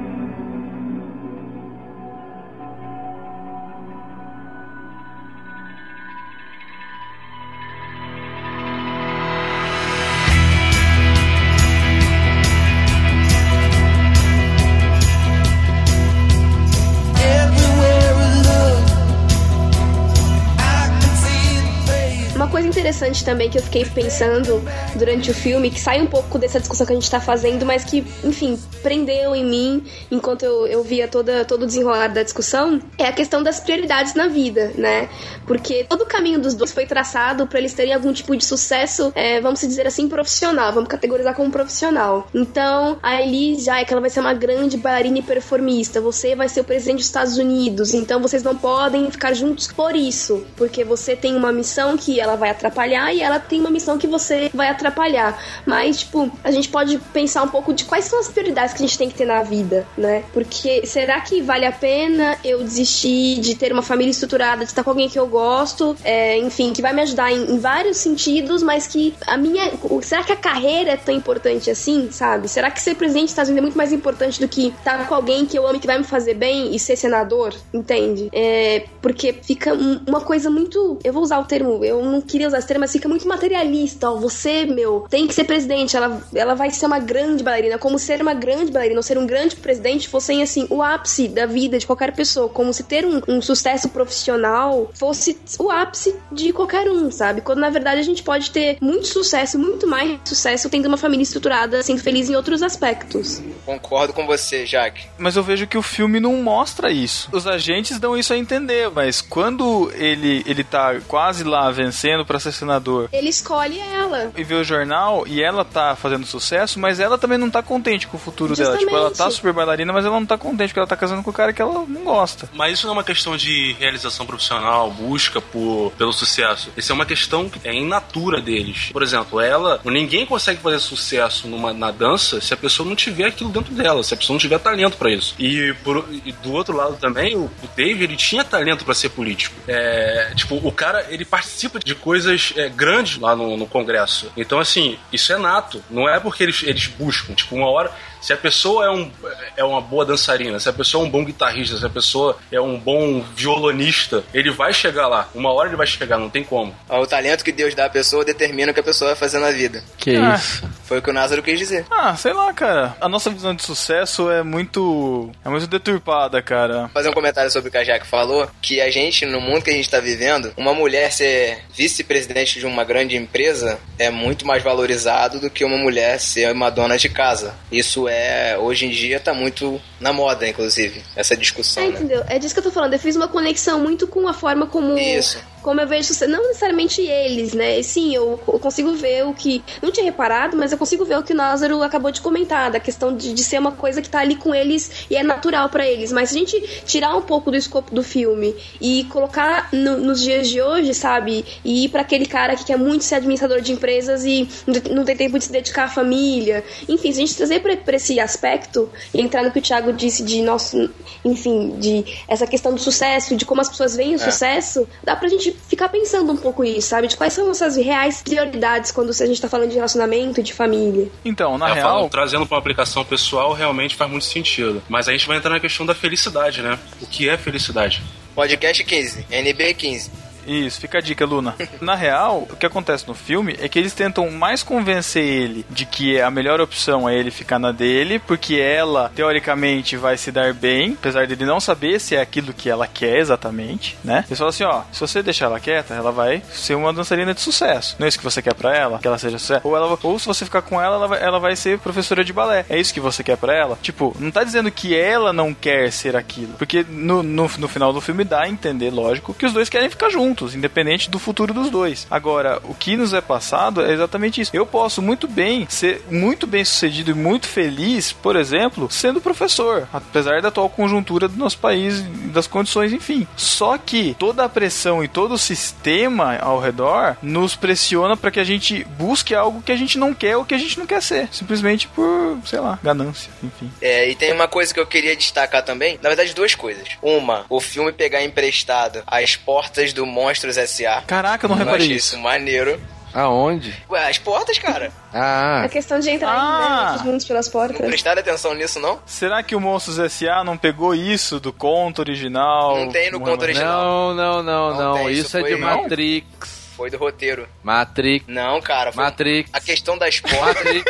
Interessante também que eu fiquei pensando durante o filme, que sai um pouco dessa discussão que a gente tá fazendo, mas que, enfim, prendeu em mim enquanto eu, eu via toda, todo o desenrolar da discussão, é a questão das prioridades na vida, né? Porque todo o caminho dos dois foi traçado para eles terem algum tipo de sucesso, é, vamos dizer assim, profissional, vamos categorizar como profissional. Então, a Elise já é que ela vai ser uma grande bailarina e performista, você vai ser o presidente dos Estados Unidos, então vocês não podem ficar juntos por isso, porque você tem uma missão que ela vai atrapalhar e ela tem uma missão que você vai atrapalhar. Mas, tipo, a gente pode pensar um pouco de quais são as prioridades que a gente tem que ter na vida, né? Porque será que vale a pena eu desistir de ter uma família estruturada, de estar com alguém que eu gosto, é, enfim, que vai me ajudar em, em vários sentidos, mas que a minha. Será que a carreira é tão importante assim, sabe? Será que ser presidente Estados Unidos é muito mais importante do que estar com alguém que eu amo e que vai me fazer bem e ser senador? Entende? É, porque fica um- uma coisa muito. Eu vou usar o termo, eu não queria usar esse termo, mas fica muito materialista. Ó, você, meu, tem que ser presidente, ela, ela vai ser uma grande bailarina. Como ser uma grande bailarina ou ser um grande presidente fossem, assim, o ápice da vida de qualquer pessoa. Como se ter um, um sucesso profissional fosse o ápice de qualquer um, sabe? Quando na verdade a gente pode ter muito sucesso, muito mais sucesso tendo uma família estruturada, sendo feliz em outros aspectos. Concordo com você, Jaque. Mas eu vejo que o filme não mostra isso. Os agentes dão isso a entender, mas quando ele, ele tá quase lá vencendo pra ser senador Ele escolhe ela. e vê o jornal e ela tá fazendo sucesso, mas ela também não tá contente com o futuro dela. Tipo, ela tá Justamente. super bailarina, mas ela não tá contente porque ela tá casando com o cara que ela não gosta. Mas isso não é uma questão de realização profissional, busca por, pelo sucesso. Isso é uma questão que é in natura deles. Por exemplo, ela, ninguém consegue fazer sucesso numa, na dança se a pessoa não tiver aquilo dentro dela, se a pessoa não tiver talento pra isso. E, por- e do outro lado também, o, o Dave, ele tinha talento pra ser político. É, tipo, o cara, ele participa de coisas é, grandes lá no, no Congresso. Então, assim, isso é nato. Não é porque eles, eles buscam. Tipo, uma hora, se a pessoa é, um, é uma boa dançarina, se a pessoa é um bom guitarrista, se a pessoa é um bom violonista, ele vai chegar lá. Uma hora ele vai chegar, não tem como. O talento que Deus dá à pessoa determina o que a pessoa vai fazer na vida. Que Ah. isso? Foi o que o Názaro quis dizer. Ah, sei lá, cara. A nossa visão de sucesso é muito. é muito deturpada, cara. Vou fazer um comentário sobre o que a Jaque falou, que a gente, no mundo que a gente tá vivendo, uma mulher ser vice-presidente de uma grande empresa é muito mais valorizado do que uma mulher ser uma dona de casa. Isso é, hoje em dia, tá muito na moda, inclusive, essa discussão, É, né? entendeu? É disso que eu tô falando. Eu fiz uma conexão muito com a forma como. Isso. Como eu vejo. Não necessariamente eles, né? Sim, eu, eu consigo ver o que. Não tinha reparado, mas eu consigo ver o que o Názaro acabou de comentar, da questão de, de ser uma coisa que tá ali com eles e é natural pra eles. Mas se a gente tirar um pouco do escopo do filme e colocar no- nos dias de hoje, sabe? E ir pra aquele cara que quer muito ser administrador de empresas e não tem- tempo de se dedicar à família. Enfim, se a gente trazer pra, pra esse aspecto e entrar no que o Thiago disse de nosso. Enfim, de essa questão do sucesso, de como as pessoas veem o sucesso, dá pra gente ficar pensando um pouco isso, sabe? De quais são nossas reais prioridades quando a gente tá falando de relacionamento e de família. Então, na É, real. falando- trazendo pra uma aplicação pessoal, realmente faz muito sentido. Mas a gente vai entrar na questão da felicidade, né? O que é felicidade? Podcast 15, NB 15. Isso, fica a dica, Luna. Na real, o que acontece no filme é que eles tentam mais convencer ele de que a melhor opção é ele ficar na dele, porque ela, teoricamente, vai se dar bem, apesar dele não saber se é aquilo que ela quer exatamente, né? Eles falam assim, ó, se você deixar ela quieta, ela vai ser uma dançarina de sucesso. Não é isso que você quer pra ela? Que ela seja sucesso? Ou, ela, ou se você ficar com ela, ela vai, ela vai ser professora de balé. É isso que você quer pra ela? Tipo, não tá dizendo que ela não quer ser aquilo. Porque no, no, no final do filme dá a entender, lógico, que os dois querem ficar juntos, independente do futuro dos dois. Agora, o que nos é passado é exatamente isso. Eu posso muito bem ser muito bem sucedido e muito feliz, por exemplo, sendo professor, apesar da atual conjuntura do nosso país das condições, enfim. Só que toda a pressão e todo o sistema ao redor nos pressiona para que a gente busque algo que a gente não quer ou que a gente não quer ser, simplesmente por, sei lá, ganância, enfim. É, e tem uma coisa que eu queria destacar também. Na verdade, duas coisas. Uma, o filme pegar emprestado as portas do Monstros S.A. Caraca, eu não reparei achei isso. isso maneiro. Aonde? Ué, as portas, cara. Ah, A questão de entrar Ah. em né, os mundos pelas Não portas. prestaram atenção nisso, não? Será que o Monstros S.A. não pegou isso do conto original? Não tem no conto é- original. não, não, não, Não não. isso Isso é de Não? Matrix. Foi do roteiro. Matrix. Não, cara. Foi Matrix. A questão das portas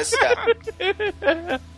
S.A.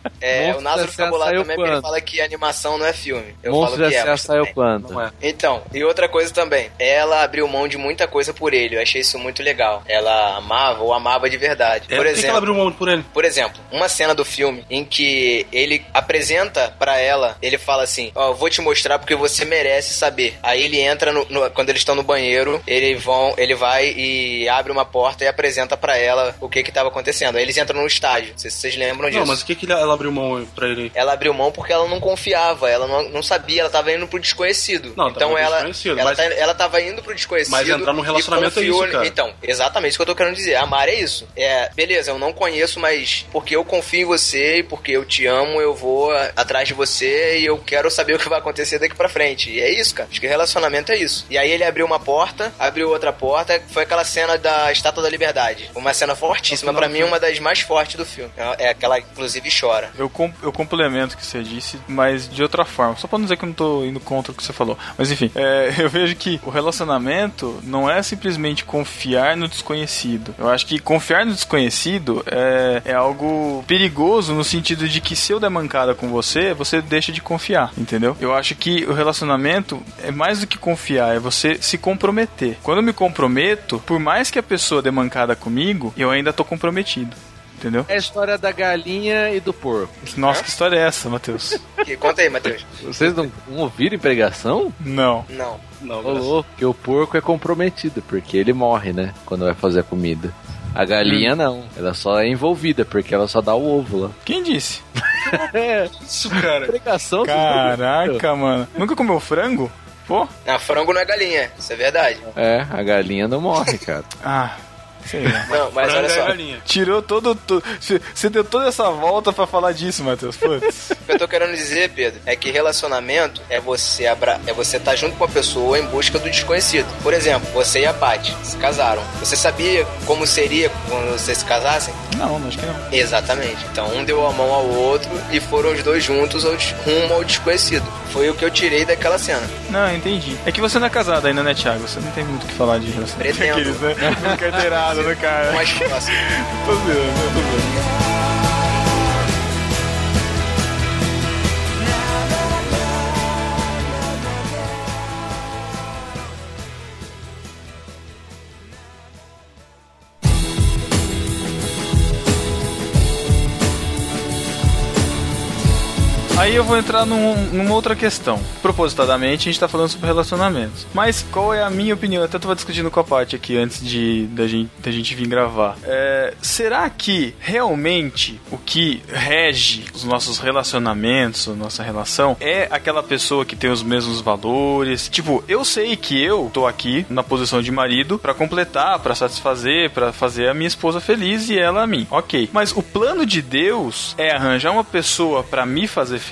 É, o Monstros Názaro fica bolado também porque ele quando? fala que animação não é filme. Eu Monstros falo que é. Mas saiu quando? Não é. Então, e outra coisa também, ela abriu mão de muita coisa por ele, eu achei isso muito legal. Ela amava ou amava de verdade. É, por por que ela exemplo, abriu mão por ele? por exemplo, uma cena do filme em que ele apresenta pra ela, ele fala assim: Ó, eu vou te mostrar porque você merece saber. Aí ele entra no, no- quando eles estão no banheiro, ele vão, ele vai e abre uma porta e apresenta pra ela o que que tava acontecendo. Aí eles entram no estádio. Não sei se vocês lembram disso. Não, mas o que, que ela abriu mão pra ele? Ela abriu mão porque ela não confiava, ela não, não sabia, ela tava indo pro desconhecido. Não, então ela, desconhecido, ela, mas- tá- ela tava indo pro desconhecido. Mas entrar num relacionamento é isso, cara. Então, exatamente isso que eu tô querendo dizer. Amar é isso. É, beleza, eu não conheço, mas porque eu confio em você e porque eu te amo, eu vou atrás de você e eu quero saber o que vai acontecer daqui pra frente. E é isso, cara. Acho que relacionamento é isso. E aí ele abriu uma porta, abriu outra porta, foi aquela cena da Estátua da Liberdade. Uma cena fortíssima, do mim, uma das mais fortes do filme. É é aquela, inclusive, chora. Eu, com- eu complemento o que você disse, mas de outra forma. Só pra não dizer que eu não tô indo contra o que você falou. Mas enfim, é, eu vejo que o relacionamento não é simplesmente confiar no desconhecido. Eu acho que confiar no desconhecido é, é algo perigoso no sentido de que se eu der mancada com você, você deixa de confiar, entendeu? Eu acho que o relacionamento é mais do que confiar, é você se comprometer. Quando eu me comprometo, por mais que a pessoa dê mancada comigo, eu ainda tô comprometido. Entendeu? É a história da galinha e do porco. Nossa, que história é essa, Matheus? Que- Conta aí, Matheus. Vocês não, não ouviram em pregação? Não. Não. Não, Ô, louco, que o porco é comprometido, porque ele morre, né? Quando vai fazer a comida. A galinha não, ela só é envolvida, porque ela só dá o ovo lá. Quem disse? É, isso, cara. pregação. Caraca, mano. Nunca comeu frango? Pô? Não, frango não é galinha, isso é verdade. É, a galinha não morre, cara. Ah, Sei lá. Não, mas olha é só. Tirou todo. to- Você deu toda essa volta pra falar disso, Matheus. Putz. O que eu tô querendo dizer, Pedro, é que relacionamento é você abra... é você estar junto com uma pessoa em busca do desconhecido. Por exemplo, você e a Paty se casaram. Você sabia como seria quando vocês se casassem? Não, acho que não. Exatamente. Então um deu a mão ao outro e foram os dois juntos ao rumo ao desconhecido. Foi o que eu tirei daquela cena. Não, entendi. É que você não é casado ainda, né, Thiago? Você não tem muito o que falar de relacionamento. Pretendo. Aqueles, né? Muito carteirado no cara. Mais próximo. Tô zoando, tô zoando. Aí eu vou entrar num- numa outra questão. Propositadamente, a gente tá falando sobre relacionamentos. Mas qual é a minha opinião? Eu até tava discutindo com a Paty aqui antes de da gente, da gente vir gravar. É, será que realmente o que rege os nossos relacionamentos, a nossa relação, é aquela pessoa que tem os mesmos valores? Tipo, eu sei que eu tô aqui na posição de marido pra completar, pra satisfazer, pra fazer a minha esposa feliz e ela a mim. Ok. Mas o plano de Deus é arranjar uma pessoa pra me fazer feliz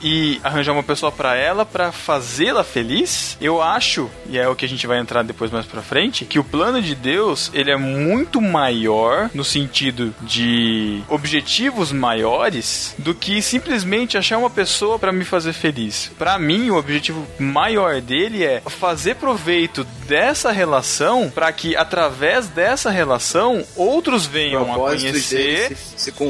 e arranjar uma pessoa pra ela pra fazê-la feliz? Eu acho, e é o que a gente vai entrar depois mais pra frente, que o plano de Deus, ele é muito maior no sentido de objetivos maiores do que simplesmente achar uma pessoa pra me fazer feliz. Pra mim, o objetivo maior dele é fazer proveito dessa relação pra que através dessa relação outros venham a conhecer.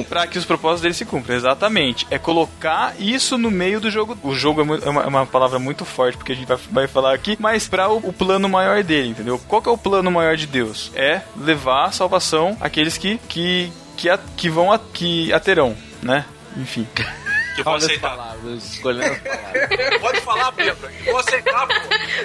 Pra que os propósitos dele se cumpram, exatamente. É colocar isso no meio do jogo. O jogo é, é uma, é uma palavra muito forte, porque a gente vai, vai falar aqui, mas para o, o plano maior dele, entendeu? Qual que é o plano maior de Deus? É levar a salvação àqueles que, que, que, a- que vão a, que a terão, né? Enfim. Que vou aceitar. palavras, escolhendo as palavras. Pode falar, Pedro. Que vou aceitar, pô.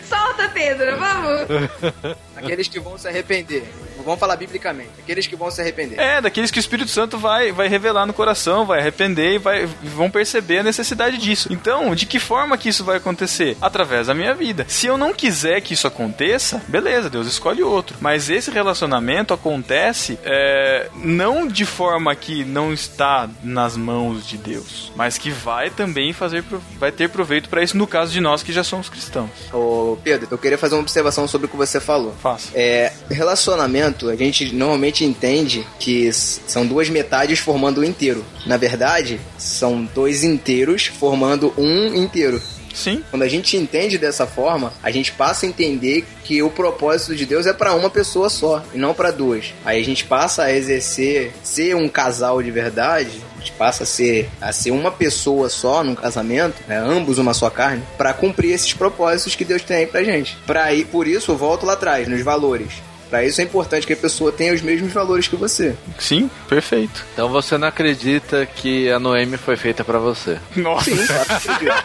Solta, Pedro, vamos! Aqueles que vão se arrepender. Vamos falar biblicamente. Aqueles que vão se arrepender. É, daqueles que o Espírito Santo vai, vai revelar no coração, vai arrepender e vai, vão perceber a necessidade disso. Então, de que forma que isso vai acontecer? Através da minha vida. Se eu não quiser que isso aconteça, beleza, Deus escolhe outro. Mas esse relacionamento acontece é, não de forma que não está nas mãos de Deus, mas que vai também fazer, vai ter proveito para isso no caso de nós que já somos cristãos. Ô, Pedro, eu queria fazer uma observação sobre o que você falou. Faça. É, relacionamento, a gente normalmente entende que são duas metades formando um inteiro. Na verdade, são dois inteiros formando um inteiro. Sim, Quando a gente entende dessa forma, a gente passa a entender que o propósito de Deus é para uma pessoa só e não para duas. Aí a gente passa a exercer, ser um casal de verdade. A gente passa a ser, a ser uma pessoa só num casamento, né, ambos uma só carne, para cumprir esses propósitos que Deus tem aí pra gente. Para ir, por isso, eu volto lá atrás nos valores. Para isso é importante que a pessoa tenha os mesmos valores que você. sim, perfeito. Então você não acredita que a Noemi foi feita pra você? Nossa, Sim, claro.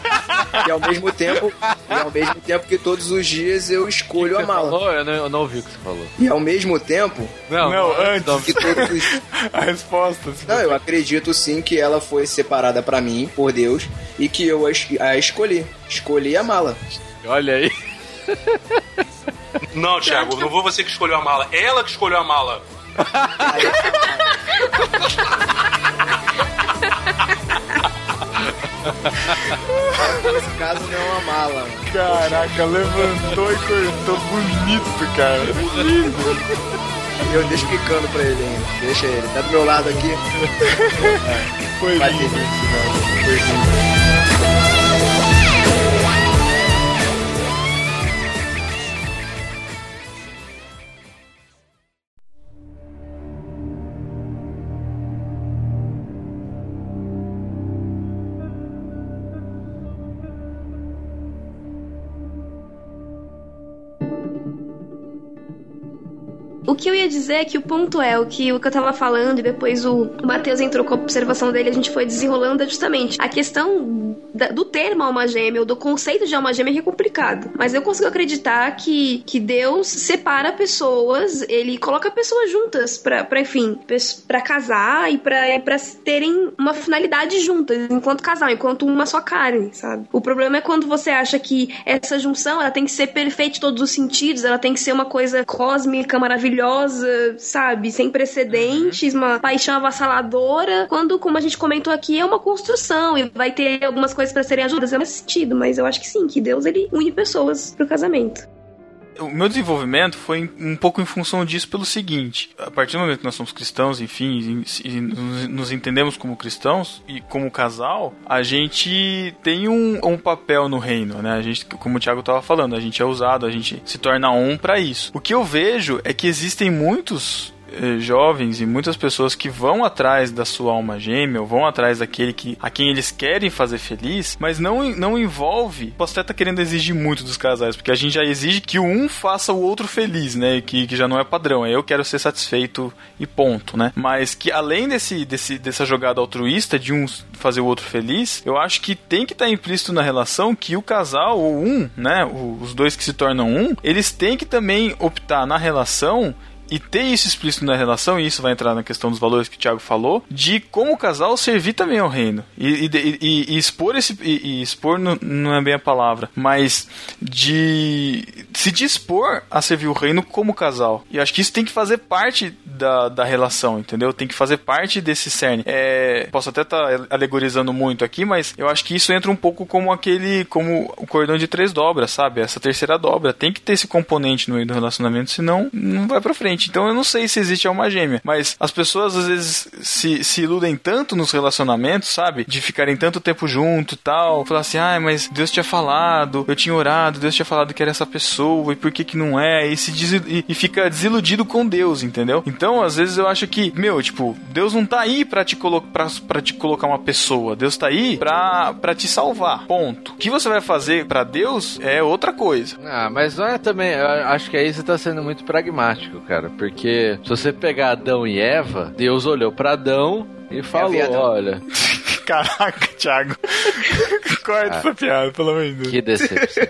E ao mesmo tempo, e ao mesmo tempo que todos os dias eu escolho Você amá-la. falou? Eu não, eu não ouvi o que você falou. E ao mesmo tempo Não, antes. não. que todos os a resposta. Não, eu acredito sim que ela foi separada pra mim, por Deus, e que eu a, es- a escolhi. Escolhi amá-la. Olha aí. Não, Thiago, não foi você que escolheu a mala. Ela que escolheu a mala. Nesse caso, não é uma mala. Caraca, levantou e cortou bonito, cara. Eu deixo picando pra ele ainda. Deixa ele. Tá do meu lado aqui. Foi lindo. Foi lindo. O que eu ia dizer é que o ponto é o que, o que eu tava falando e depois o, Matheus entrou com a observação dele, a gente foi desenrolando é justamente a questão da- do termo alma gêmea ou do conceito de alma gêmea é complicado. Mas eu consigo acreditar que, que Deus separa pessoas, ele coloca pessoas juntas pra, pra enfim, pra casar e pra, pra terem uma finalidade juntas, enquanto casal, enquanto uma só carne, sabe? O problema é quando você acha que essa junção ela tem que ser perfeita em todos os sentidos, ela tem que ser uma coisa cósmica, maravilhosa, sabe? Sem precedentes, uma paixão avassaladora, quando, como a gente comentou aqui, é uma construção e vai ter algumas coisas pra serem ajudadas, é nesse sentido, mas eu acho que sim, que Deus ele une pessoas pro casamento. O meu desenvolvimento foi um pouco em função disso pelo seguinte: a partir do momento que nós somos cristãos, enfim, e, nos, nos entendemos como cristãos e como casal, a gente tem um, um papel no reino, né? A gente, como o Thiago estava falando, a gente é usado, a gente se torna um para isso. O que eu vejo é que existem muitos eh, jovens e muitas pessoas que vão atrás da sua alma gêmea, ou vão atrás daquele que, a quem eles querem fazer feliz, mas não, não envolve. Posso até estar querendo exigir muito dos casais, porque a gente já exige que um faça o outro feliz, né? Que, que já não é padrão. É eu quero ser satisfeito e ponto, né? Mas que além desse, desse, dessa jogada altruísta de um fazer o outro feliz, eu acho que tem que estar implícito na relação que o casal, ou um, né? Os dois que se tornam um, eles têm que também optar na relação e ter isso explícito na relação, e isso vai entrar na questão dos valores que o Thiago falou, de como o casal servir também ao reino. E, e- e- e expor esse. E, expor não, não é bem a palavra, mas de se dispor a servir o reino como casal. E acho que isso tem que fazer parte da, da relação, entendeu? Tem que fazer parte desse cerne. É, posso até estar alegorizando muito aqui, mas eu acho que isso entra um pouco como aquele. como o cordão de três dobras, sabe? Essa terceira dobra. Tem que ter esse componente no meio do relacionamento, senão não vai pra frente. Então eu não sei se existe alma gêmea, mas as pessoas às vezes se, se iludem tanto nos relacionamentos, sabe? De ficarem tanto tempo junto e tal. Falar assim, ai, mas Deus tinha falado, eu tinha orado, Deus tinha falado que era essa pessoa, e por que que não é? E, se desi- e, e fica desiludido com Deus, entendeu? Então, às vezes eu acho que, meu, tipo, Deus não tá aí pra te, colo pra, pra te colocar uma pessoa. Deus tá aí pra, pra te salvar. Ponto. O que você vai fazer pra Deus é outra coisa. Ah, mas não é também. Eu acho que aí você tá sendo muito pragmático, cara. Porque se você pegar Adão e Eva, Deus olhou pra Adão e falou: viadão. olha, Caraca, Thiago. Corta Ah. essa piada, pelo amor de Deus. que decepção.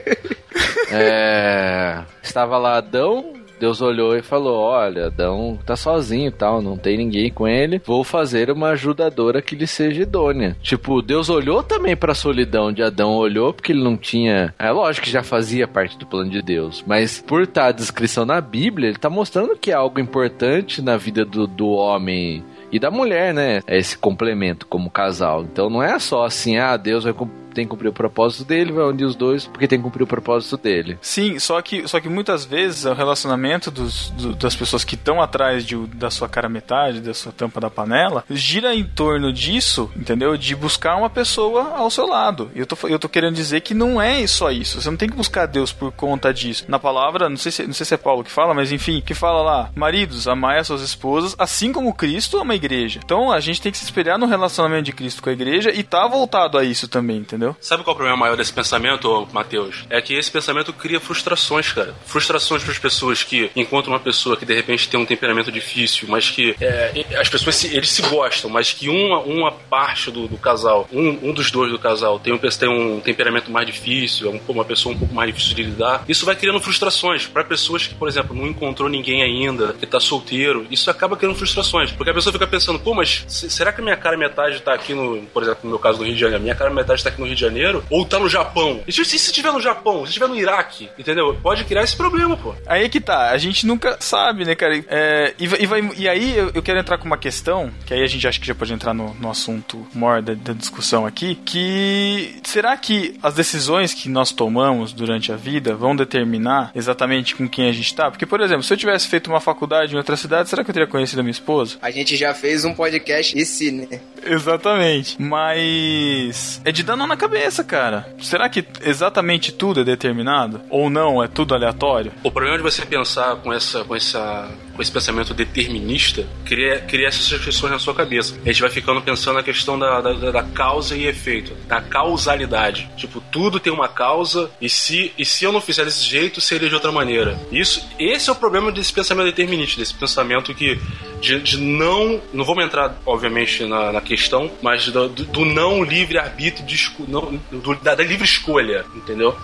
é, estava lá Adão. Deus olhou e falou: Olha, Adão tá sozinho e tal, não tem ninguém com ele. Vou fazer uma ajudadora que lhe seja idônea. Tipo, Deus olhou também pra solidão de Adão, olhou porque ele não tinha. É lógico que já fazia parte do plano de Deus, mas por estar a descrição na Bíblia, ele tá mostrando que é algo importante na vida do, do homem e da mulher, né? É esse complemento como casal. Então não é só assim, ah, Deus vai tem que cumprir o propósito dele, vai unir os dois porque tem que cumprir o propósito dele. Sim, só que, só que muitas vezes o relacionamento dos, do- das pessoas que estão atrás de, da sua cara metade, da sua tampa da panela, gira em torno disso, entendeu? De buscar uma pessoa ao seu lado. Eu tô, eu tô querendo dizer que não é só isso. Você não tem que buscar Deus por conta disso. Na palavra, não sei se, não sei se é Paulo que fala, mas enfim, que fala lá: maridos, amai as suas esposas, assim como Cristo ama a igreja. Então a gente tem que se espelhar no relacionamento de Cristo com a igreja e tá voltado a isso também, entendeu? Sabe qual é o problema maior desse pensamento, Matheus? É que esse pensamento cria frustrações, cara. Frustrações para as pessoas que encontram uma pessoa que de repente tem um temperamento difícil, mas que é, as pessoas se, eles se gostam, mas que uma, uma parte do, do casal, um, um dos dois do casal tem um, tem um temperamento mais difícil, é um- uma pessoa um pouco mais difícil de lidar. Isso vai criando frustrações para pessoas que, por exemplo, não encontrou ninguém ainda, que tá solteiro. Isso acaba criando frustrações, porque a pessoa fica pensando, pô, mas se- será que minha cara metade tá aqui no, por exemplo, no meu caso do Rio de Janeiro, minha cara metade tá aqui no Rio de Janeiro ou tá no Japão? E se se estiver no Japão, se estiver no Iraque, entendeu? Pode criar esse problema, pô. Aí é que tá, a gente nunca sabe, né, cara? É, e, e, vai- e aí eu, eu quero entrar com uma questão, que aí a gente acha que já pode entrar no, no assunto maior da, da discussão aqui, que será que as decisões que nós tomamos durante a vida vão determinar exatamente com quem a gente tá? Porque, por exemplo, se eu tivesse feito uma faculdade em outra cidade, será que eu teria conhecido a minha esposa? A gente já fez um podcast e se, né? Exatamente. Mas é de dar nó na cabeça, cara. Será que exatamente tudo é determinado? Ou não, é tudo aleatório? O problema de você pensar com essa, com essa, com esse pensamento determinista, cria, cria essas questões na sua cabeça. A gente vai ficando pensando na questão da, da, da causa e efeito, da causalidade. Tipo, tudo tem uma causa e se, e se eu não fizer desse jeito, seria de outra maneira. Isso, esse é o problema desse pensamento determinista, desse pensamento que de, de não. Não vamos entrar, obviamente, na, na questão, mas do, do não livre-arbítrio, da, da livre escolha, entendeu?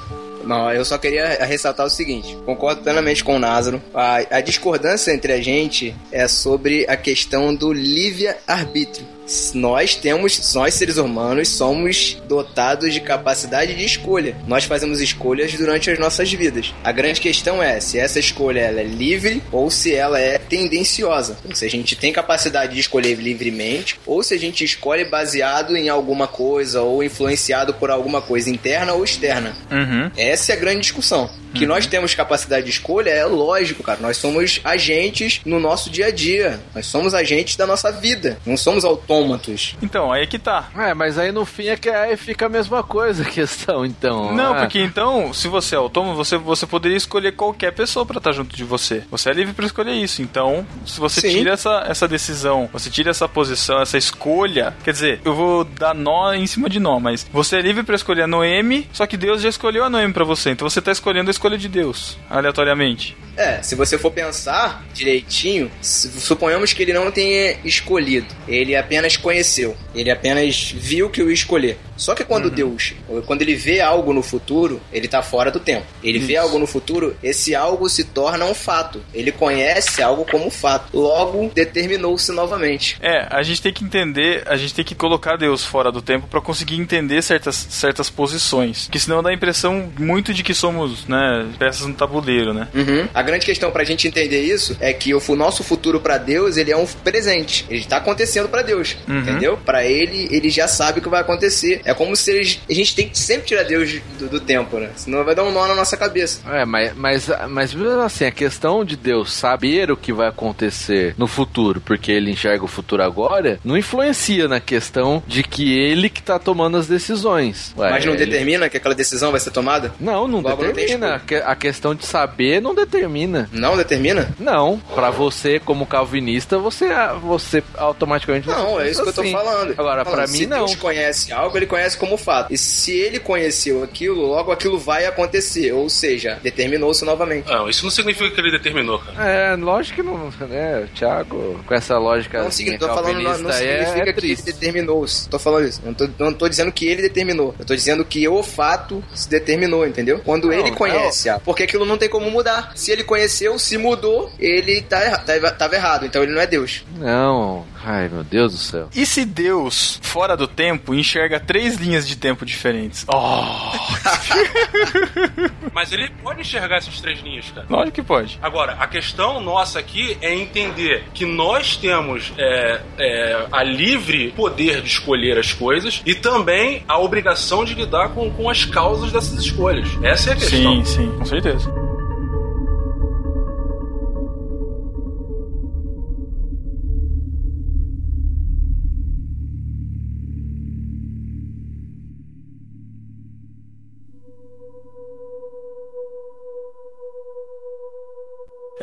Não, eu só queria ressaltar o seguinte: concordo plenamente com o Názaro. A, a discordância entre a gente é sobre a questão do livre-arbítrio nós temos, nós seres humanos somos dotados de capacidade de escolha. Nós fazemos escolhas durante as nossas vidas. A grande questão é se essa escolha ela é livre ou se ela é tendenciosa. Então, se a gente tem capacidade de escolher livremente ou se a gente escolhe baseado em alguma coisa ou influenciado por alguma coisa interna ou externa. Uhum. Essa é a grande discussão. Que uhum. nós temos capacidade de escolha é lógico, cara. Nós somos agentes no nosso dia a dia. Nós somos agentes da nossa vida. Não somos autômatos. Então, aí é que tá. É, mas aí no fim é que aí fica a mesma coisa a questão, então. Não, ah. porque então, se você é autônomo, você, você poderia escolher qualquer pessoa para estar junto de você. Você é livre para escolher isso. Então, se você Sim. tira essa, essa decisão, você tira essa posição, essa escolha, quer dizer, eu vou dar nó em cima de nó, mas você é livre para escolher a Noemi, só que Deus já escolheu a Noemi para você. Então você tá escolhendo a escolha de Deus, aleatoriamente. É, se você for pensar direitinho, suponhamos que ele não tenha escolhido, ele apenas conheceu, ele apenas viu que ia escolher. Só que quando uhum. Deus, quando ele vê algo no futuro, ele tá fora do tempo. Ele Isso. vê algo no futuro, esse algo se torna um fato. Ele conhece algo como fato. Logo, determinou-se novamente. É, a gente tem que entender, a gente tem que colocar Deus fora do tempo para conseguir entender certas, certas posições. Que senão dá a impressão muito de que somos, né, peças no tabuleiro, né? Uhum. A grande questão pra gente entender isso é que o nosso futuro para Deus, ele é um presente. Ele tá acontecendo para Deus, uhum. entendeu? Para ele, ele já sabe o que vai acontecer. É como se eles, a gente tem que sempre tirar Deus do, do, tempo, né? Senão vai dar um nó na nossa cabeça. É, mas, mas, mas assim, a questão de Deus saber o que vai acontecer no futuro, porque ele enxerga o futuro agora, não influencia na questão de que ele que tá tomando as decisões. Ué, mas não ele... determina que aquela decisão vai ser tomada? Não, não Logo determina. Não a questão de saber não determina. Não determina? Não. Para você, como calvinista, você, você automaticamente... Não, é isso que assim. eu tô assim. falando. Agora, para mim, não. Se Deus conhece algo, ele conhece como fato. E se ele conheceu aquilo, logo aquilo vai acontecer. Ou seja, determinou-se novamente. Não, isso não significa que ele determinou, cara. É, lógico que não, né? Thiago, com essa lógica. Não, sim, tô falando, não, não significa é, é que ele determinou-se. Tô falando isso. Não tô, não tô dizendo que ele determinou. Eu tô dizendo que o fato se determinou, entendeu? Quando não, ele conhece, porque aquilo não tem como mudar. Se ele conheceu, se mudou, ele tá, tá, tava errado. Então ele não é Deus. Não, Ai, meu Deus do céu. E se Deus, fora do tempo, enxerga três linhas de tempo diferentes? Oh! Mas ele pode enxergar essas três linhas, cara. Lógico que pode. Agora, a questão nossa aqui é entender que nós temos é, é, a livre poder de escolher as coisas e também a obrigação de lidar com, com as causas dessas escolhas. Essa é a questão. Sim, sim, com certeza.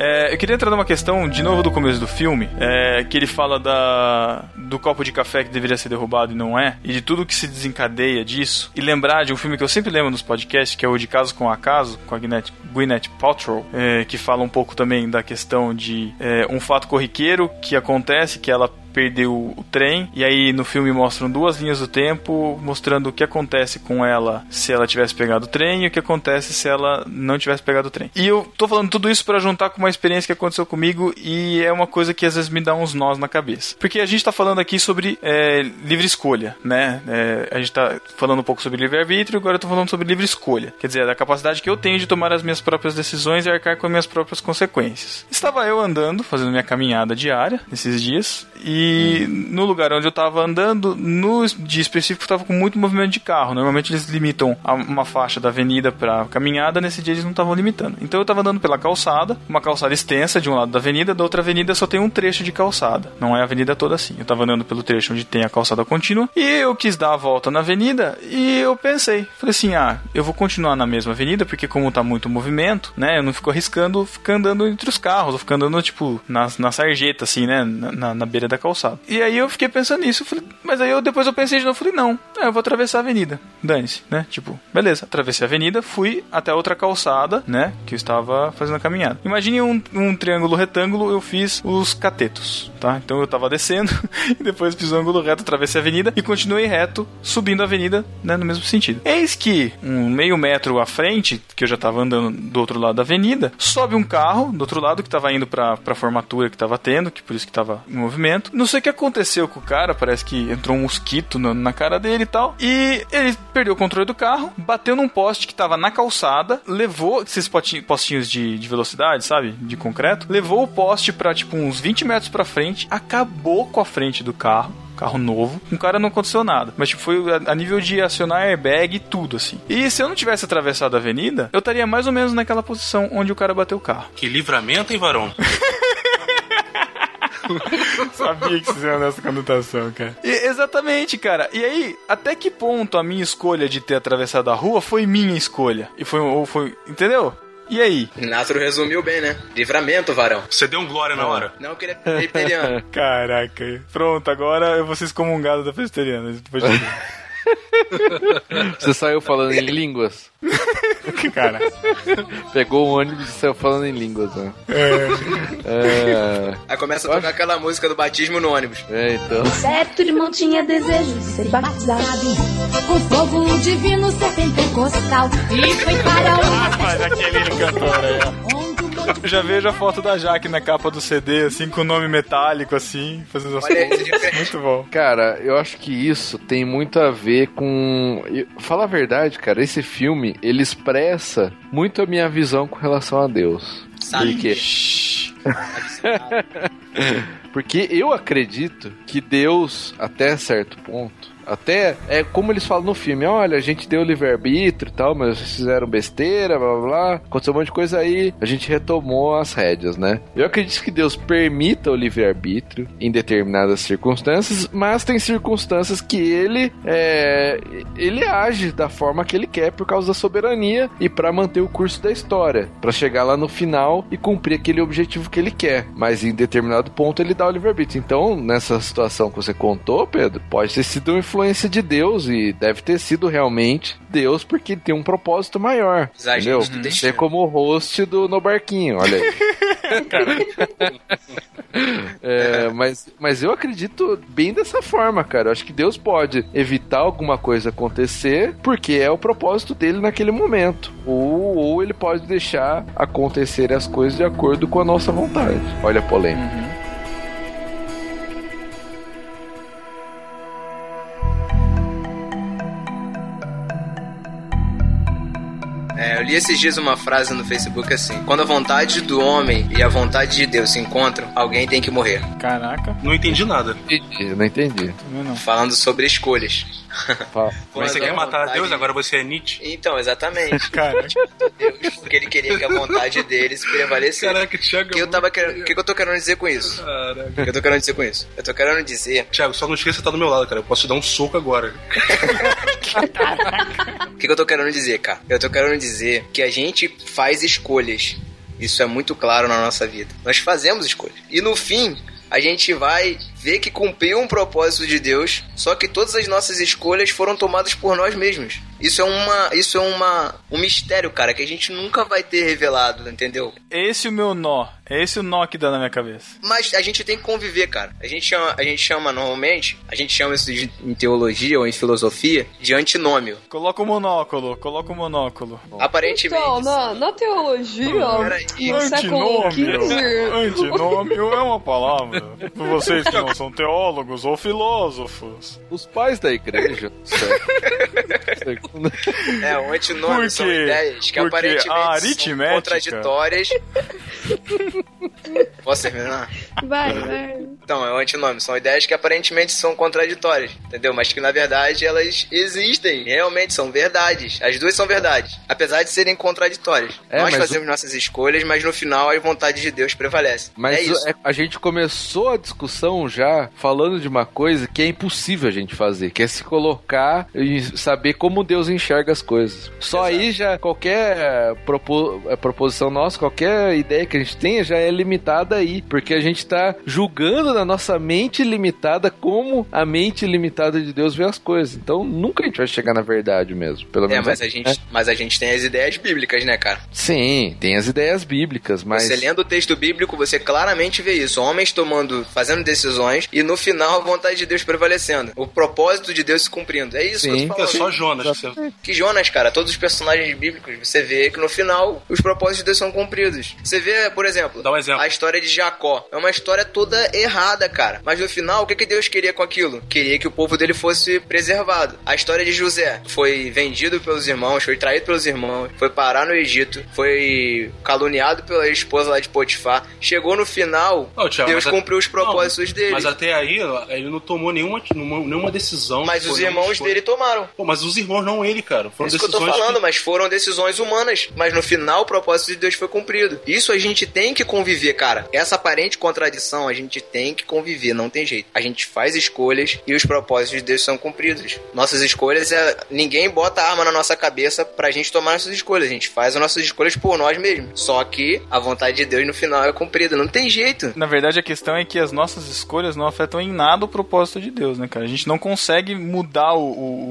É, eu queria entrar numa questão, de novo, do começo do filme, é, que ele fala da, do copo de café que deveria ser derrubado e não é, e de tudo que se desencadeia disso, e lembrar de um filme que eu sempre lembro nos podcasts, que é o De Caso com Acaso, com a Gwyneth, Gwyneth Paltrow, é, que fala um pouco também da questão de é, um fato corriqueiro que acontece, que ela perdeu o trem. E aí no filme mostram duas linhas do tempo mostrando o que acontece com ela se ela tivesse pegado o trem e o que acontece se ela não tivesse pegado o trem. E eu tô falando tudo isso para juntar com uma experiência que aconteceu comigo e é uma coisa que às vezes me dá uns nós na cabeça. Porque a gente tá falando aqui sobre é, livre escolha, né? É, a gente tá falando um pouco sobre livre-arbítrio, agora eu tô falando sobre livre escolha. Quer dizer, da capacidade que eu tenho de tomar as minhas próprias decisões e arcar com as minhas próprias consequências. Estava eu andando, fazendo minha caminhada diária nesses dias, e E no lugar onde eu tava andando, no dia específico, tava com muito movimento de carro. Normalmente eles limitam uma faixa da avenida pra caminhada, nesse dia eles não estavam limitando. Então eu tava andando pela calçada, uma calçada extensa de um lado da avenida, da outra avenida só tem um trecho de calçada. Não é a avenida toda assim. Eu tava andando pelo trecho onde tem a calçada contínua e eu quis dar a volta na avenida e eu pensei, falei assim, ah, eu vou continuar na mesma avenida porque como tá muito movimento, né, eu não fico arriscando ficar andando entre os carros, ou ficar andando tipo na, na sarjeta assim, né, na- na beira da calçada. E aí eu fiquei pensando nisso, falei, mas aí eu depois eu pensei de novo, falei, não, é, eu vou atravessar a avenida, dane-se, né, tipo, beleza, atravessei a avenida, fui até a outra calçada, né, que eu estava fazendo a caminhada. Imagine um, um triângulo retângulo, eu fiz os catetos, tá? Então eu tava descendo e depois fiz um ângulo reto, atravessei a avenida e continuei reto, subindo a avenida, né, no mesmo sentido. Eis que, um meio metro à frente, que eu já tava andando do outro lado da avenida, sobe um carro do outro lado que tava indo pra, pra formatura que tava tendo, que por isso que tava em movimento. Não sei o que aconteceu com o cara, parece que entrou um mosquito na, na cara dele e tal. E ele perdeu o controle do carro, bateu num poste que tava na calçada, levou esses postinhos de, de velocidade, sabe? De concreto, levou o poste pra tipo uns 20 metros pra frente, acabou com a frente do carro carro novo. Com o cara não aconteceu nada. Mas, tipo, foi a, a nível de acionar airbag e tudo, assim. E se eu não tivesse atravessado a avenida, eu estaria mais ou menos naquela posição onde o cara bateu o carro. Que livramento, hein, varão? Sabia que vocês iam nessa conotação, cara. exatamente, cara. E aí, até que ponto a minha escolha de ter atravessado a rua foi minha escolha? E foi, ou foi, entendeu? E aí? Nastro resumiu bem, né? Livramento, varão. Você deu um glória na hora. Não que ele é presbiteriano. Caraca. Pronto, agora eu vou ser excomungado da presbiteriana. Depois de... Você saiu falando em línguas? cara. Pegou o ônibus e saiu falando em línguas, né? É. Aí começa a tocar aquela música do batismo no ônibus. É, então. Certo irmão tinha desejo de ser batizado com fogo divino ser pentecostal e foi para uma Mas aquele cantor aí, ó. já vejo a foto da Jaque na capa do CD, assim, com o nome metálico, assim, fazendo as coisas. Muito bom. Cara, eu acho que isso tem muito a ver com. Fala a verdade, cara, esse filme ele expressa muito a minha visão com relação a Deus. Sabe? Porque, porque eu acredito que Deus, até certo ponto, até é como eles falam no filme: olha, a gente deu livre-arbítrio e tal, mas vocês fizeram besteira, blá blá blá. Aconteceu um monte de coisa aí, a gente retomou as rédeas, né? Eu acredito que Deus permita o livre-arbítrio em determinadas circunstâncias, mas tem circunstâncias que ele é, ele age da forma que ele quer por causa da soberania e para manter o curso da história, para chegar lá no final e cumprir aquele objetivo que ele quer. Mas em determinado ponto ele dá o livre-arbítrio. Então, nessa situação que você contou, Pedro, pode ter sido uma influência de Deus e deve ter sido realmente Deus porque ele tem um propósito maior. Entendeu? do destino. Você como o host do No Barquinho, olha aí. É, mas, mas eu acredito bem dessa forma, cara. Eu acho que Deus pode evitar alguma coisa acontecer porque é o propósito dele naquele momento. Ou, ou ele pode deixar acontecer as coisas de acordo com a nossa vontade. Olha a polêmica. É, li esses dias uma frase no Facebook assim: Quando a vontade do homem e a vontade de Deus se encontram, alguém tem que morrer. Caraca, Não entendi nada. Entendi, eu não entendi. também não. Falando sobre escolhas. Mas você quer a matar vontade- Deus, agora você é Nietzsche. Então, exatamente. Caraca. Deus, porque ele queria que a vontade dele se prevalecesse. Caraca, Thiago. O que eu tava querendo. O que que eu tô querendo dizer com isso? Caraca. O que eu tô querendo dizer com isso? Eu tô querendo dizer. Thiago, só não esqueça que você tá do meu lado, cara. Eu posso te dar um soco agora. O que que eu tô querendo dizer, cara? Eu tô querendo dizer que a gente faz escolhas. Isso é muito claro na nossa vida. Nós fazemos escolhas. E no fim, a gente vai ver que cumpriu um propósito de Deus, só que todas as nossas escolhas foram tomadas por nós mesmos. Isso é uma, isso é uma, um mistério, cara, que a gente nunca vai ter revelado, entendeu? Esse é o meu nó. É esse o nó que dá na minha cabeça. Mas a gente tem que conviver, cara. A gente chama, a gente chama normalmente, a gente chama isso de, em teologia ou em filosofia de antinômio. Coloca o monóculo, coloca o monóculo. Aparentemente. Então, na, na teologia, Peraí. no século Antinômio. XV, Antinômio é uma palavra. Pra vocês que não são teólogos ou filósofos. Os pais da igreja. É, um antinome são ideias que Porque aparentemente são contraditórias. Posso terminar? Vai, vai. Então, é um antinome. São ideias que aparentemente são contraditórias, entendeu? Mas que na verdade elas existem, realmente são verdades. As duas são verdades, apesar de serem contraditórias. É, Nós fazemos nossas escolhas, mas no final a vontade de Deus prevalece. Mas é isso. é- a gente começou a discussão já falando de uma coisa que é impossível a gente fazer, que é se colocar e saber como Deus enxerga as coisas. Só aí já qualquer propo- eh, proposição nossa, qualquer ideia que a gente tenha já é limitada aí, porque a gente tá julgando na nossa mente limitada como a mente limitada de Deus vê as coisas. Então nunca a gente vai chegar na verdade mesmo, pelo É, menos. mas a, gente, mas a gente tem as ideias bíblicas, né, cara? Sim, tem as ideias bíblicas, mas Você lendo o texto bíblico, você claramente vê isso. Homens tomando, fazendo decisões e no final a vontade de Deus prevalecendo. O propósito de Deus se cumprindo. É isso Sim. que eu tô É falando. só Jonas. que você- Que Jonas, cara, todos os personagens bíblicos, você vê que no final os propósitos de Deus são cumpridos. Você vê, por exemplo, Dá um exemplo. a história de Jacó. É uma história toda errada, cara. Mas no final, o que, que Deus queria com aquilo? Queria que o povo dele fosse preservado. A história de José foi vendido pelos irmãos, foi traído pelos irmãos, foi parar no Egito, foi caluniado pela esposa lá de Potifar. Chegou no final, Não, Thiago, Deus a- cumpriu os propósitos Não, dele. Mas até aí, ele não tomou nenhuma, nenhuma, decisão. Mas os irmãos dele tomaram. Pô, mas os irmãos, não ele, cara. Foram Isso que eu tô decisões falando, mas foram decisões humanas. Mas no final, o propósito de Deus foi cumprido. Isso a gente tem que conviver, cara. Essa aparente contradição, a gente tem que conviver, não tem jeito. A gente faz escolhas e os propósitos de Deus são cumpridos. Nossas escolhas é. Ninguém bota a arma na nossa cabeça pra gente tomar nossas escolhas. A gente faz as nossas escolhas por nós mesmos. Só que a vontade de Deus no final é cumprida. Não tem jeito. Na verdade, a questão é que as nossas escolhas não afetam em nada o propósito de Deus, né, cara? A gente não consegue mudar o,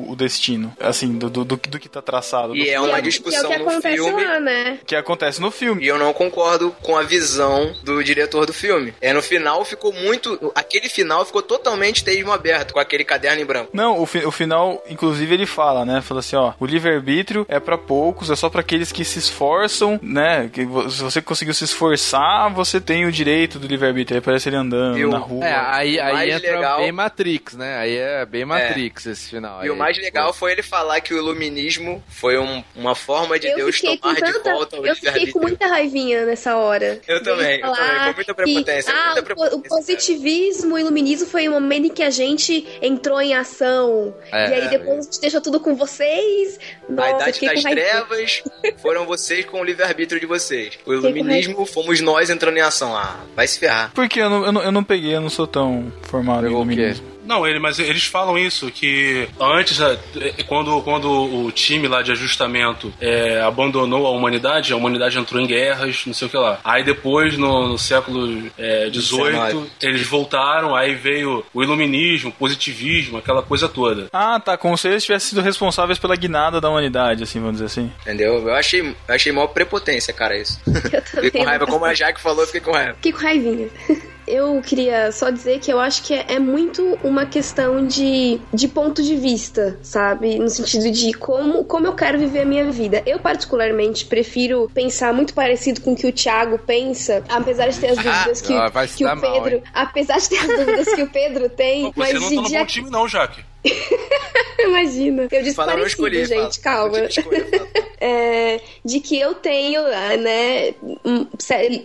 o, o destino, assim, do, do, do, que- do que tá traçado. E é uma que é o discussão que no acontece filme. lá, né? Que acontece no filme. E eu não concordo com a visão do diretor do filme. É, no final ficou muito. Aquele final ficou totalmente teísmo aberto, com aquele caderno em branco. Não, o, fi- o final, inclusive, ele fala, né? Fala assim, ó, o livre-arbítrio é pra poucos, é só pra aqueles que se esforçam, né? Que se você conseguiu se esforçar, você tem o direito do livre-arbítrio. Aí parece ele andando Eu- na rua. É, aí, aí mais entra legal- bem Matrix, né? Aí é bem Matrix esse final. E o Aí, mais tipo, legal foi ele falar que o iluminismo foi um- uma forma de eu Deus tomar de tanta, volta o eu fiquei com muita raivinha nessa hora. Eu também, eu falar também. Foi muita prepotência, que, ah, muita o po- prepotência, o positivismo, o iluminismo foi o momento em que a gente entrou em ação. É, e aí depois a gente deixou tudo com vocês. A Nossa, idade fiquei das trevas foram vocês com o livre-arbítrio de vocês. O iluminismo fomos nós entrando em ação. Ah, vai se ferrar. Porque eu não, eu, não, eu não peguei, eu não sou tão formado em Pegou o quê? iluminismo. Não, ele, mas eles falam isso, que antes, é, quando, quando o time lá de ajustamento é, abandonou a humanidade, a humanidade entrou em guerras, não sei o que lá. Aí depois, no, no século XVIII, 19. eles voltaram, aí veio o iluminismo, o positivismo, aquela coisa toda. Ah, tá, como se eles tivessem sido responsáveis pela guinada da humanidade, assim, vamos dizer assim. Entendeu? Eu achei, eu achei maior prepotência, cara, isso. Eu Fiquei com raiva. Como a Jaque falou, eu fiquei com raiva. Fiquei com raivinha. Eu queria só dizer que eu acho que é, é muito uma questão de, de ponto de vista, sabe? No sentido de como, como eu quero viver a minha vida. Eu, particularmente, prefiro pensar muito parecido com o que o Thiago pensa, apesar de ter as dúvidas que, ah, que o mal, Pedro. hein? apesar de ter as dúvidas que o Pedro tem, Pô, mas você não tá no bom time não, Jaque. Imagina. Eu disse Fala, parecido, escolhi, gente, fala. calma. Fala. É, de que eu tenho, ah, né, um-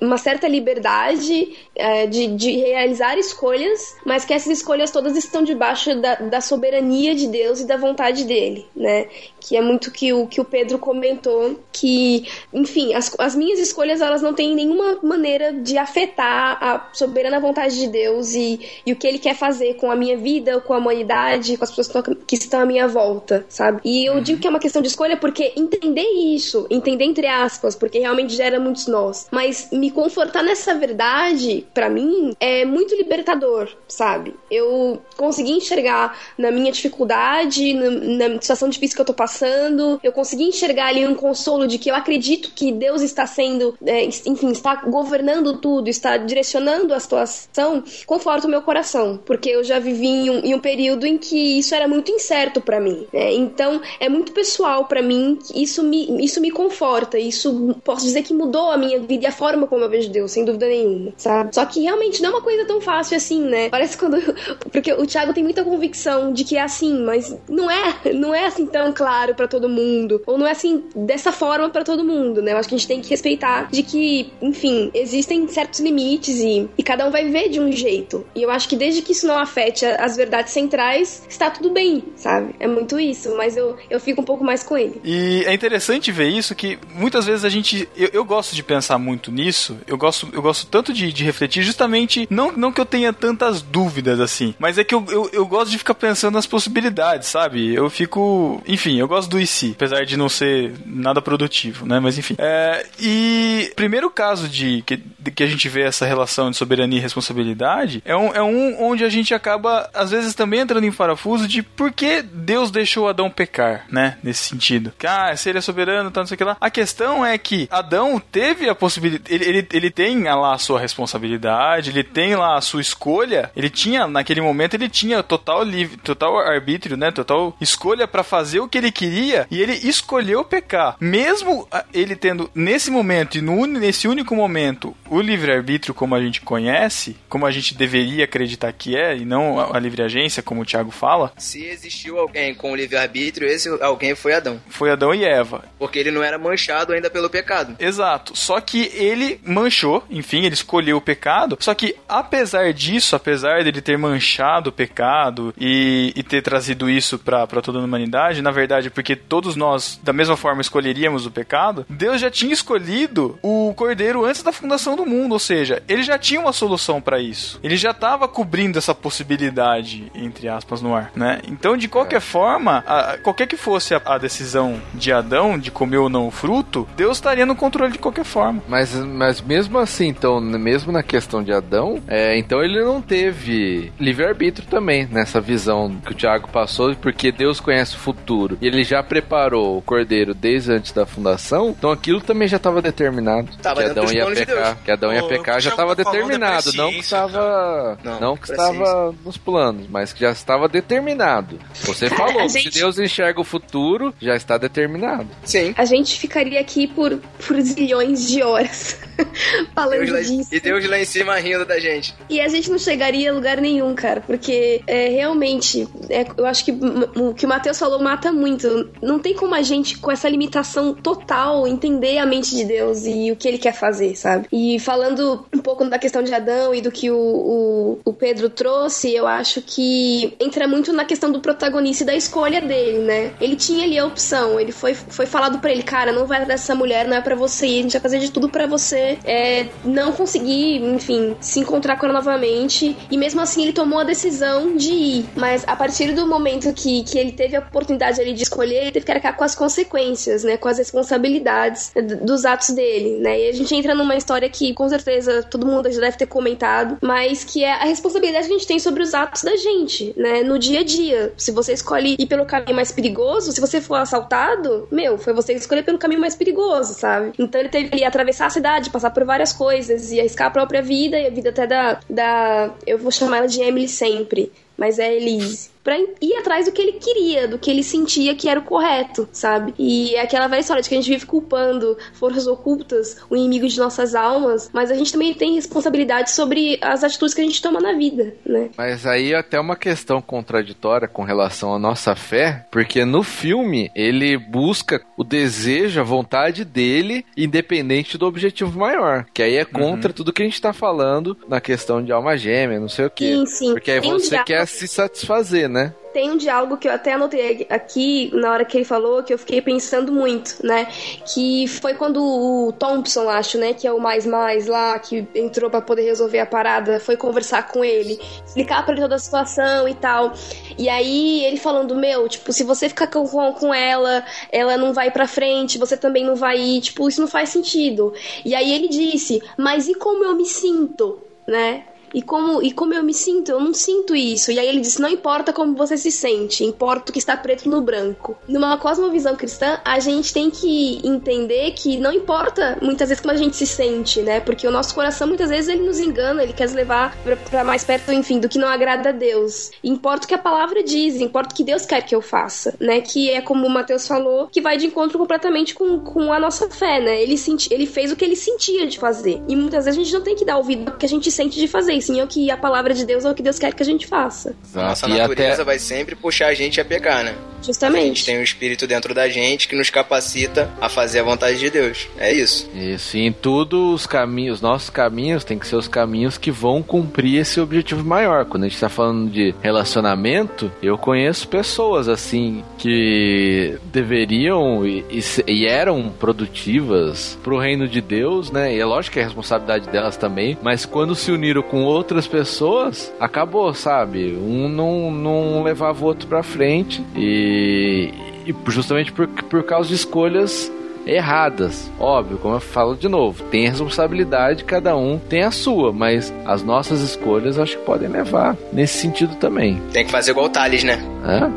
uma certa liberdade é, de, de realizar escolhas, mas que essas escolhas todas estão debaixo da, da soberania de Deus e da vontade dele, né? Que é muito que o que o Pedro comentou, que, enfim, as, as minhas escolhas elas não têm nenhuma maneira de afetar a soberana vontade de Deus e, e o que ele quer fazer com a minha vida, com a humanidade, com as pessoas que estão, à minha volta, sabe? E eu digo que é uma questão de escolha porque entender isso, entender entre aspas, porque realmente gera muitos nós, mas me confortar nessa verdade, pra mim, é muito libertador, sabe? Eu consegui enxergar na minha dificuldade, na, na situação difícil que eu tô passando, passando, eu consegui enxergar ali um consolo de que eu acredito que Deus está sendo, é, enfim, está governando tudo, está direcionando a situação, conforta o meu coração, porque eu já vivi em um, em um período em que isso era muito incerto para mim. né? Então é muito pessoal para mim, isso me, isso me conforta, isso posso dizer que mudou a minha vida e a forma como eu vejo Deus, sem dúvida nenhuma, sabe? Só que realmente não é uma coisa tão fácil assim, né? Parece quando. Porque o Thiago tem muita convicção de que é assim, mas não é, não é assim tão claro pra todo mundo. Ou não é assim dessa forma pra todo mundo, né? Eu acho que a gente tem que respeitar de que, enfim, existem certos limites e, e cada um vai ver de um jeito. E eu acho que desde que isso não afete as verdades centrais, está tudo bem, sabe? É muito isso, mas eu, eu fico um pouco mais com ele. E é interessante ver isso que muitas vezes a gente. Eu, eu gosto de pensar muito nisso. Eu gosto, eu gosto tanto de, de refletir, justamente. Não, não que eu tenha tantas dúvidas assim, mas é que eu, eu, eu gosto de ficar pensando nas possibilidades, sabe? Eu fico. Enfim, eu gosto do IC, apesar de não ser nada produtivo, né? Mas enfim. É, e primeiro caso de que, de que a gente vê essa relação de soberania e responsabilidade é um, é um onde a gente acaba, às vezes, também entrando em parafuso de por que Deus deixou Adão pecar, né? Nesse sentido. Que, ah, se ele é soberano, tá, não sei o que lá. A questão é que Adão teve a possibilidade. Ele, ele, ele tem lá a sua responsabilidade, ele tem lá a sua escolha. Ele tinha, naquele momento, ele tinha total livre, total arbítrio, né? Total escolha pra fazer o que ele queria e ele escolheu pecar. Mesmo ah, ele tendo, nesse momento e no, nesse único momento, o livre-arbítrio como a gente conhece, como a gente deveria acreditar que é, e não a, a livre agência, como o Thiago fala, Se existiu alguém com livre-arbítrio, esse alguém foi Adão. foi Adão e Eva. Porque ele não era manchado ainda pelo pecado. Exato. Só que ele manchou, enfim, ele escolheu o pecado. Só que apesar disso, apesar dele ter manchado o pecado e, e ter trazido isso pra toda a humanidade, na verdade, porque todos nós, da mesma forma, escolheríamos o pecado, Deus já tinha escolhido o cordeiro antes da fundação do mundo. Ou seja, ele já tinha uma solução pra isso. Ele já estava cobrindo essa possibilidade, entre aspas, no ar, né? Então, de qualquer forma, a- qualquer que fosse a, a decisão de Adão de comer ou não o fruto, Deus estaria no controle de qualquer forma. Mas, mas mesmo assim, então, mesmo na questão de Adão, é, então ele não teve livre-arbítrio também nessa visão que o Tiago passou, porque Deus conhece o futuro e ele já preparou o cordeiro desde antes da fundação, então aquilo também já estava determinado. Tava que Adão ia de pecar, Deus. que Adão ia pecar já estava determinado, não que estava, Não, não, que estava nos planos, mas que já estava determinado. Você falou, a se gente- Deus enxerga o futuro, já está determinado. Sim. A gente ficaria aqui por, por zilhões de horas falando Deus lá- disso. e Deus lá em cima rindo da gente. E a gente não chegaria a lugar nenhum, cara, porque é, realmente, é, eu acho que o que o Matheus falou mata muito. Não tem como a gente, com essa limitação total, entender a mente de Deus e o que ele quer fazer, sabe? E falando um pouco da questão de Adão e do que o, o, o Pedro trouxe, eu acho que entra muito na questão do protagonista e da escolha dele, né? Ele tinha ali a opção, ele foi, foi falado pra ele, cara, não vai dessa mulher, não é pra você ir, a gente vai fazer de tudo pra você é, não conseguir, enfim, se encontrar com ela novamente. E mesmo assim ele tomou a decisão de ir. Mas a partir do momento que, que ele teve a oportunidade ali de escolher, ele teve que arcar com as consequências, né? Com as responsabilidades dos atos dele, né? E a gente entra numa história que com certeza todo mundo já deve ter comentado, mas que é a responsabilidade que a gente tem sobre os atos da gente, né? No dia a dia. Se você escolhe ir pelo caminho mais perigoso, se você for assaltado, meu, foi você que escolheu pelo caminho mais perigoso, sabe? Então ele teve que atravessar a cidade, passar por várias coisas e arriscar a própria vida e a vida até da, da eu vou chamar ela de Emily sempre, mas é Elise. Pra ir atrás do que ele queria, do que ele sentia que era o correto, sabe? E é aquela velha história de que a gente vive culpando forças ocultas, o inimigo de nossas almas, mas a gente também tem responsabilidade sobre as atitudes que a gente toma na vida, né? Mas aí é até uma questão contraditória com relação à nossa fé, porque no filme ele busca o desejo, a vontade dele, independente do objetivo maior. Que aí é contra tudo que a gente tá falando na questão de alma gêmea, não sei o quê. Sim, sim. Porque aí Tem um você diálogo- quer se satisfazer, né? Tem um diálogo que eu até anotei aqui na hora que ele falou, que eu fiquei pensando muito, né? Que foi quando o Thompson, acho, né? Que é o mais mais lá, que entrou pra poder resolver a parada, foi conversar com ele, explicar pra ele toda a situação e tal. E aí ele falando, meu, tipo, se você ficar com, com, com ela, ela não vai pra frente, você também não vai ir, tipo, isso não faz sentido. E aí ele disse, mas e como eu me sinto, né? E como, e como eu me sinto? Eu não sinto isso. E aí ele disse: não importa como você se sente, importa o que está preto no branco. Numa cosmovisão cristã, a gente tem que entender que não importa muitas vezes como a gente se sente, né? Porque o nosso coração muitas vezes ele nos engana, ele quer nos levar para mais perto, enfim, do que não agrada a Deus. Importa o que a palavra diz, importa o que Deus quer que eu faça, né? Que é como o Mateus falou, que vai de encontro completamente com, com a nossa fé, né? Ele, senti, ele fez o que ele sentia de fazer. E muitas vezes a gente não tem que dar ouvido ao que a gente sente de fazer, sim é o que a palavra de Deus é o que Deus quer que a gente faça. Nossa E natureza até- vai sempre puxar a gente a pecar, né? A gente Justamente. tem um espírito dentro da gente que nos capacita a fazer a vontade de Deus. É isso. Isso, e em tudo os caminhos, nossos caminhos tem que ser os caminhos que vão cumprir esse objetivo maior. Quando a gente tá falando de relacionamento, eu conheço pessoas assim que deveriam e, e e eram produtivas pro reino de Deus, né? E é lógico que é responsabilidade delas também, mas quando se uniram com outras pessoas, acabou, sabe? Um não, não levava o outro pra frente e, e justamente por, por causa de escolhas erradas. Óbvio, como eu falo de novo, tem responsabilidade, cada um tem a sua, mas as nossas escolhas acho que podem levar nesse sentido também. Tem que fazer igual o Thales, né? Hã?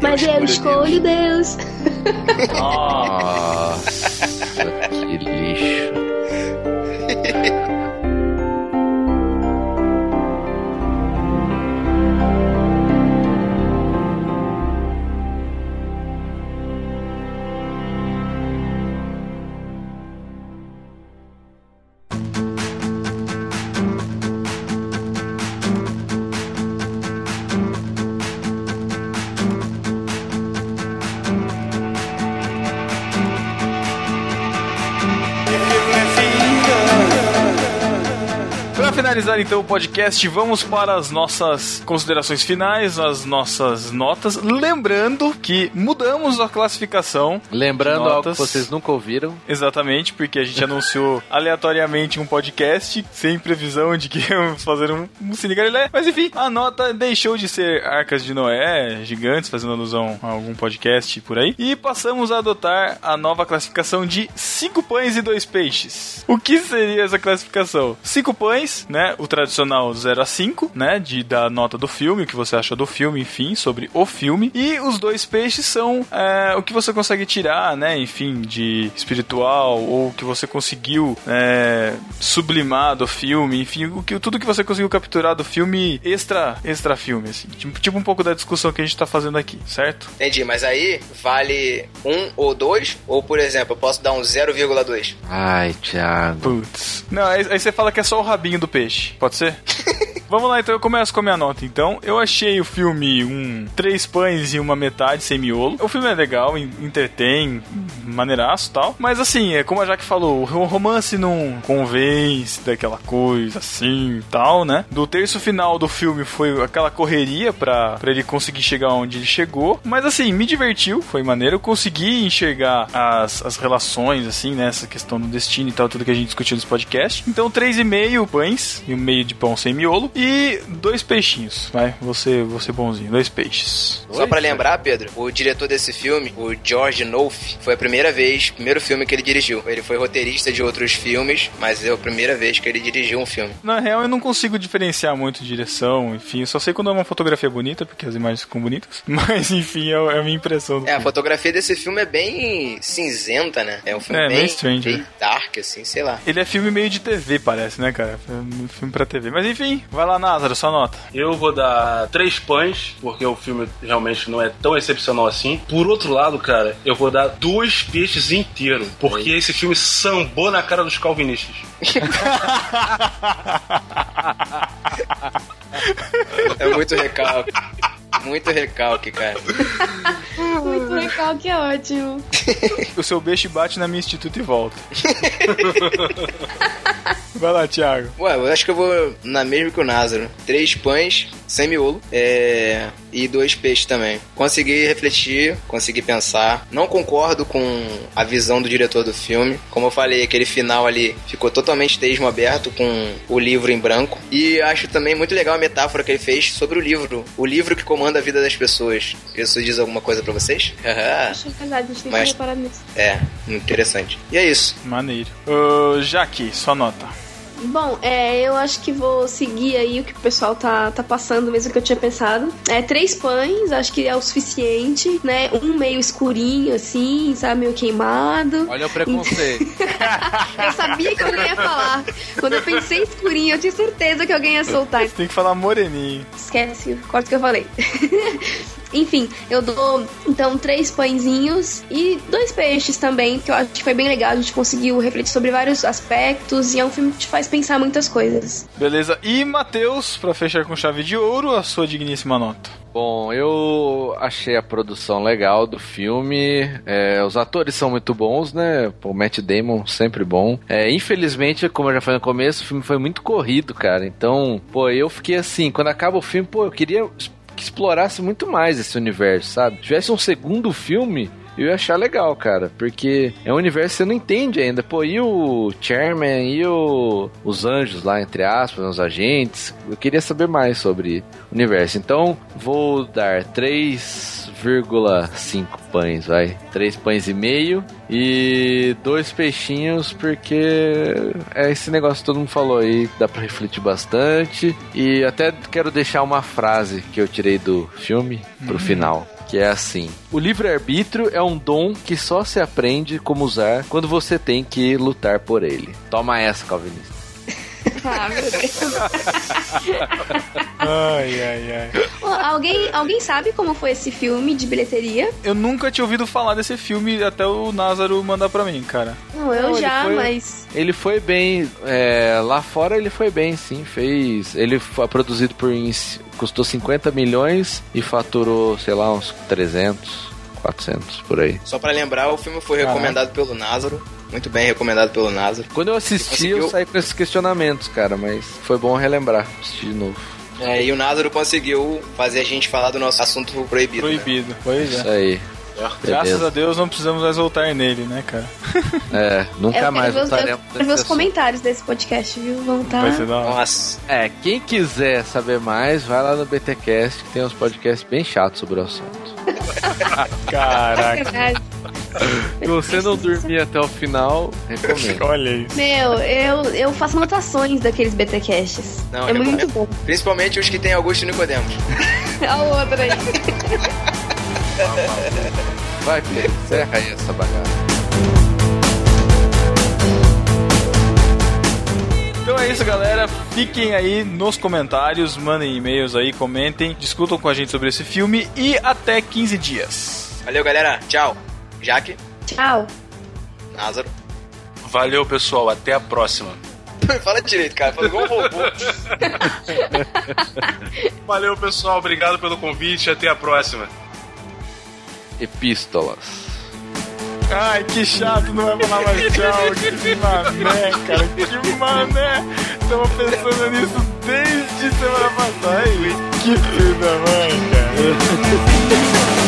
Mas eu escolho Deus. Nossa, que lixo. finalizar então o podcast, vamos para as nossas considerações finais, as nossas notas. Lembrando que mudamos a classificação. Lembrando algo que vocês nunca ouviram. Exatamente, porque a gente anunciou aleatoriamente um podcast, sem previsão de que íamos fazer um, um Cine Galilé. Mas enfim, a nota deixou de ser Arcas de Noé, gigantes, fazendo alusão a algum podcast por aí. E passamos a adotar a nova classificação de 5 pães e 2 peixes. O que seria essa classificação? 5 pães, né? O tradicional 0 a 5, né? De da nota do filme, o que você acha do filme, enfim, sobre o filme. E os dois peixes são é, o que você consegue tirar, né? Enfim, de espiritual ou o que você conseguiu é, sublimar do filme, enfim, o que, tudo que você conseguiu capturar do filme extra, extra filme, assim. Tipo, tipo um pouco da discussão que a gente tá fazendo aqui, certo? Entendi, mas aí vale um ou dois? Ou, por exemplo, eu posso dar um 0,2? Ai, Thiago. Putz. Não, aí, aí você fala que é só o rabinho do peixe. Pode ser? Vamos lá, então eu começo com a minha nota. Então, eu achei o filme um três pães e uma metade sem miolo. O filme é legal, en- entretém, maneiraço tal. Mas assim, é como a Jaque falou, o romance não convence daquela coisa assim tal, né? Do terço final do filme foi aquela correria pra, pra ele conseguir chegar onde ele chegou. Mas assim, me divertiu, foi maneiro. Eu consegui enxergar as, as relações, assim, né? Questão do destino e tal, tudo que a gente discutiu nesse podcast. Então, três e meio pães e um meio de pão sem miolo. E dois peixinhos, vai. Você, você bonzinho, dois peixes. Só pra lembrar, Pedro, o diretor desse filme, o George Nouf, foi a primeira vez, primeiro filme que ele dirigiu. Ele foi roteirista de outros filmes, mas é a primeira vez que ele dirigiu um filme. Na real, eu não consigo diferenciar muito direção, enfim. Eu só sei quando é uma fotografia bonita, porque as imagens ficam bonitas. Mas, enfim, é, é a minha impressão. É, a filme. fotografia desse filme é bem cinzenta, né? É um filme É, bem, meio strange, bem né? Dark, assim, sei lá. Ele é filme meio de TV, parece, né, cara? É um filme pra TV. Mas enfim, vai lá, Názaro, sua nota. Eu vou dar três pães, porque o filme realmente não é tão excepcional assim. Por outro lado, cara, eu vou dar dois peixes inteiros, porque esse filme sambou na cara dos calvinistas. É muito recalque. Muito recalque, cara. Muito legal, que é ótimo. O seu beijo bate na minha instituto e volta. vai lá, Thiago. Ué, eu acho que eu vou na mesma que o Názaro. Três pães, sem miolo, é... e dois peixes também. Consegui refletir, consegui pensar. Não concordo com a visão do diretor do filme. Como eu falei, aquele final ali ficou totalmente texto aberto com o livro em branco. E acho também muito legal a metáfora que ele fez sobre o livro. O livro que comanda a vida das pessoas. Isso diz alguma coisa pra vocês? Acho verdade, a gente tem Mas- que reparar nisso. é, interessante. E é isso. Maneiro. Ô, Jaque, sua nota. Bom, é, eu acho que vou seguir aí o que o pessoal tá, tá passando, mesmo que eu tinha pensado. É, três pães, acho que é o suficiente, né? Um meio escurinho, assim, sabe? Meio queimado. Olha o preconceito. Eu sabia que alguém ia falar. Quando eu pensei escurinho, eu tinha certeza que alguém ia soltar. Você tem que falar moreninho. Esquece, corta o que eu falei. Enfim, eu dou então três pãezinhos e dois peixes também, que eu acho que foi bem legal. A gente conseguiu refletir sobre vários aspectos e é um filme que te faz pensar muitas coisas. Beleza. E Matheus, pra fechar com chave de ouro, a sua digníssima nota. Bom, eu achei a produção legal do filme. É, os atores são muito bons, né? O Matt Damon sempre bom. É, infelizmente, como eu já falei no começo, o filme foi muito corrido, cara. Então, pô, eu fiquei assim, quando acaba o filme, pô, eu queria que explorasse muito mais esse universo, sabe? Se tivesse um segundo filme, eu ia achar legal, cara, porque é um universo que você não entende ainda. Pô, e o Chairman e o, os anjos lá, entre aspas, os agentes? Eu queria saber mais sobre o universo. Então, vou dar 3,5 pães, vai. 3 pães e meio e dois peixinhos, porque é esse negócio que todo mundo falou aí, dá pra refletir bastante. E até quero deixar uma frase que eu tirei do filme pro final que é assim: O livre-arbítrio é um dom que só se aprende como usar quando você tem que lutar por ele. Toma essa, calvinista. Ah, meu Deus. Ai, ai, ai. Ô, alguém, alguém sabe como foi esse filme de bilheteria? Eu nunca tinha ouvido falar desse filme até o Názaro mandar pra mim, cara. Não, eu Não, ele já, foi- mas. Ele foi bem, é, lá fora ele foi bem, sim, fez. Ele foi produzido por. custou 50 milhões e faturou, sei lá, uns 300, 400 por aí. Só pra lembrar, o filme foi recomendado pelo Názaro. Muito bem recomendado pelo Názaro. Quando eu assisti, eu Conseguiu? saí com esses questionamentos, cara, mas foi bom relembrar, assistir de novo. É, e o Názaro conseguiu fazer a gente falar do nosso assunto proibido. né? Proibido. Pois Isso é. aí. Graças Beleza. a Deus não precisamos mais voltar nele, né, cara? É, nunca eu mais voltaremos eu quero ver os assunto. comentários desse podcast, viu? Vão tá. Vai ser da hora. Nossa. É, quem quiser saber mais, vai lá no BTcast, que tem uns podcasts bem chatos sobre o assunto. Caraca. Se você não dormir até o final, recomendo. Olha isso. Meu, eu, eu faço anotações daqueles BTcasts. Não, é muito bom. Principalmente os que tem Augusto e Nicodemos. A outra aí. Vai, Pedro, encerra aí essa bagaça. Então é isso, galera. Fiquem aí nos comentários, mandem e-mails aí, comentem, discutam com a gente sobre esse filme e até 15 dias. Valeu, galera. Tchau. Jaque, Tchau. Názaro. Valeu, pessoal. Até a próxima. Fala direito, cara. Fala igual um robô. Valeu, pessoal. Obrigado pelo convite. Até a próxima. Epístolas. Ai, que chato, não vai falar mais tchau. Que mané, cara, que mané. Tava pensando nisso desde semana passada. Ai, que filho da mãe, cara.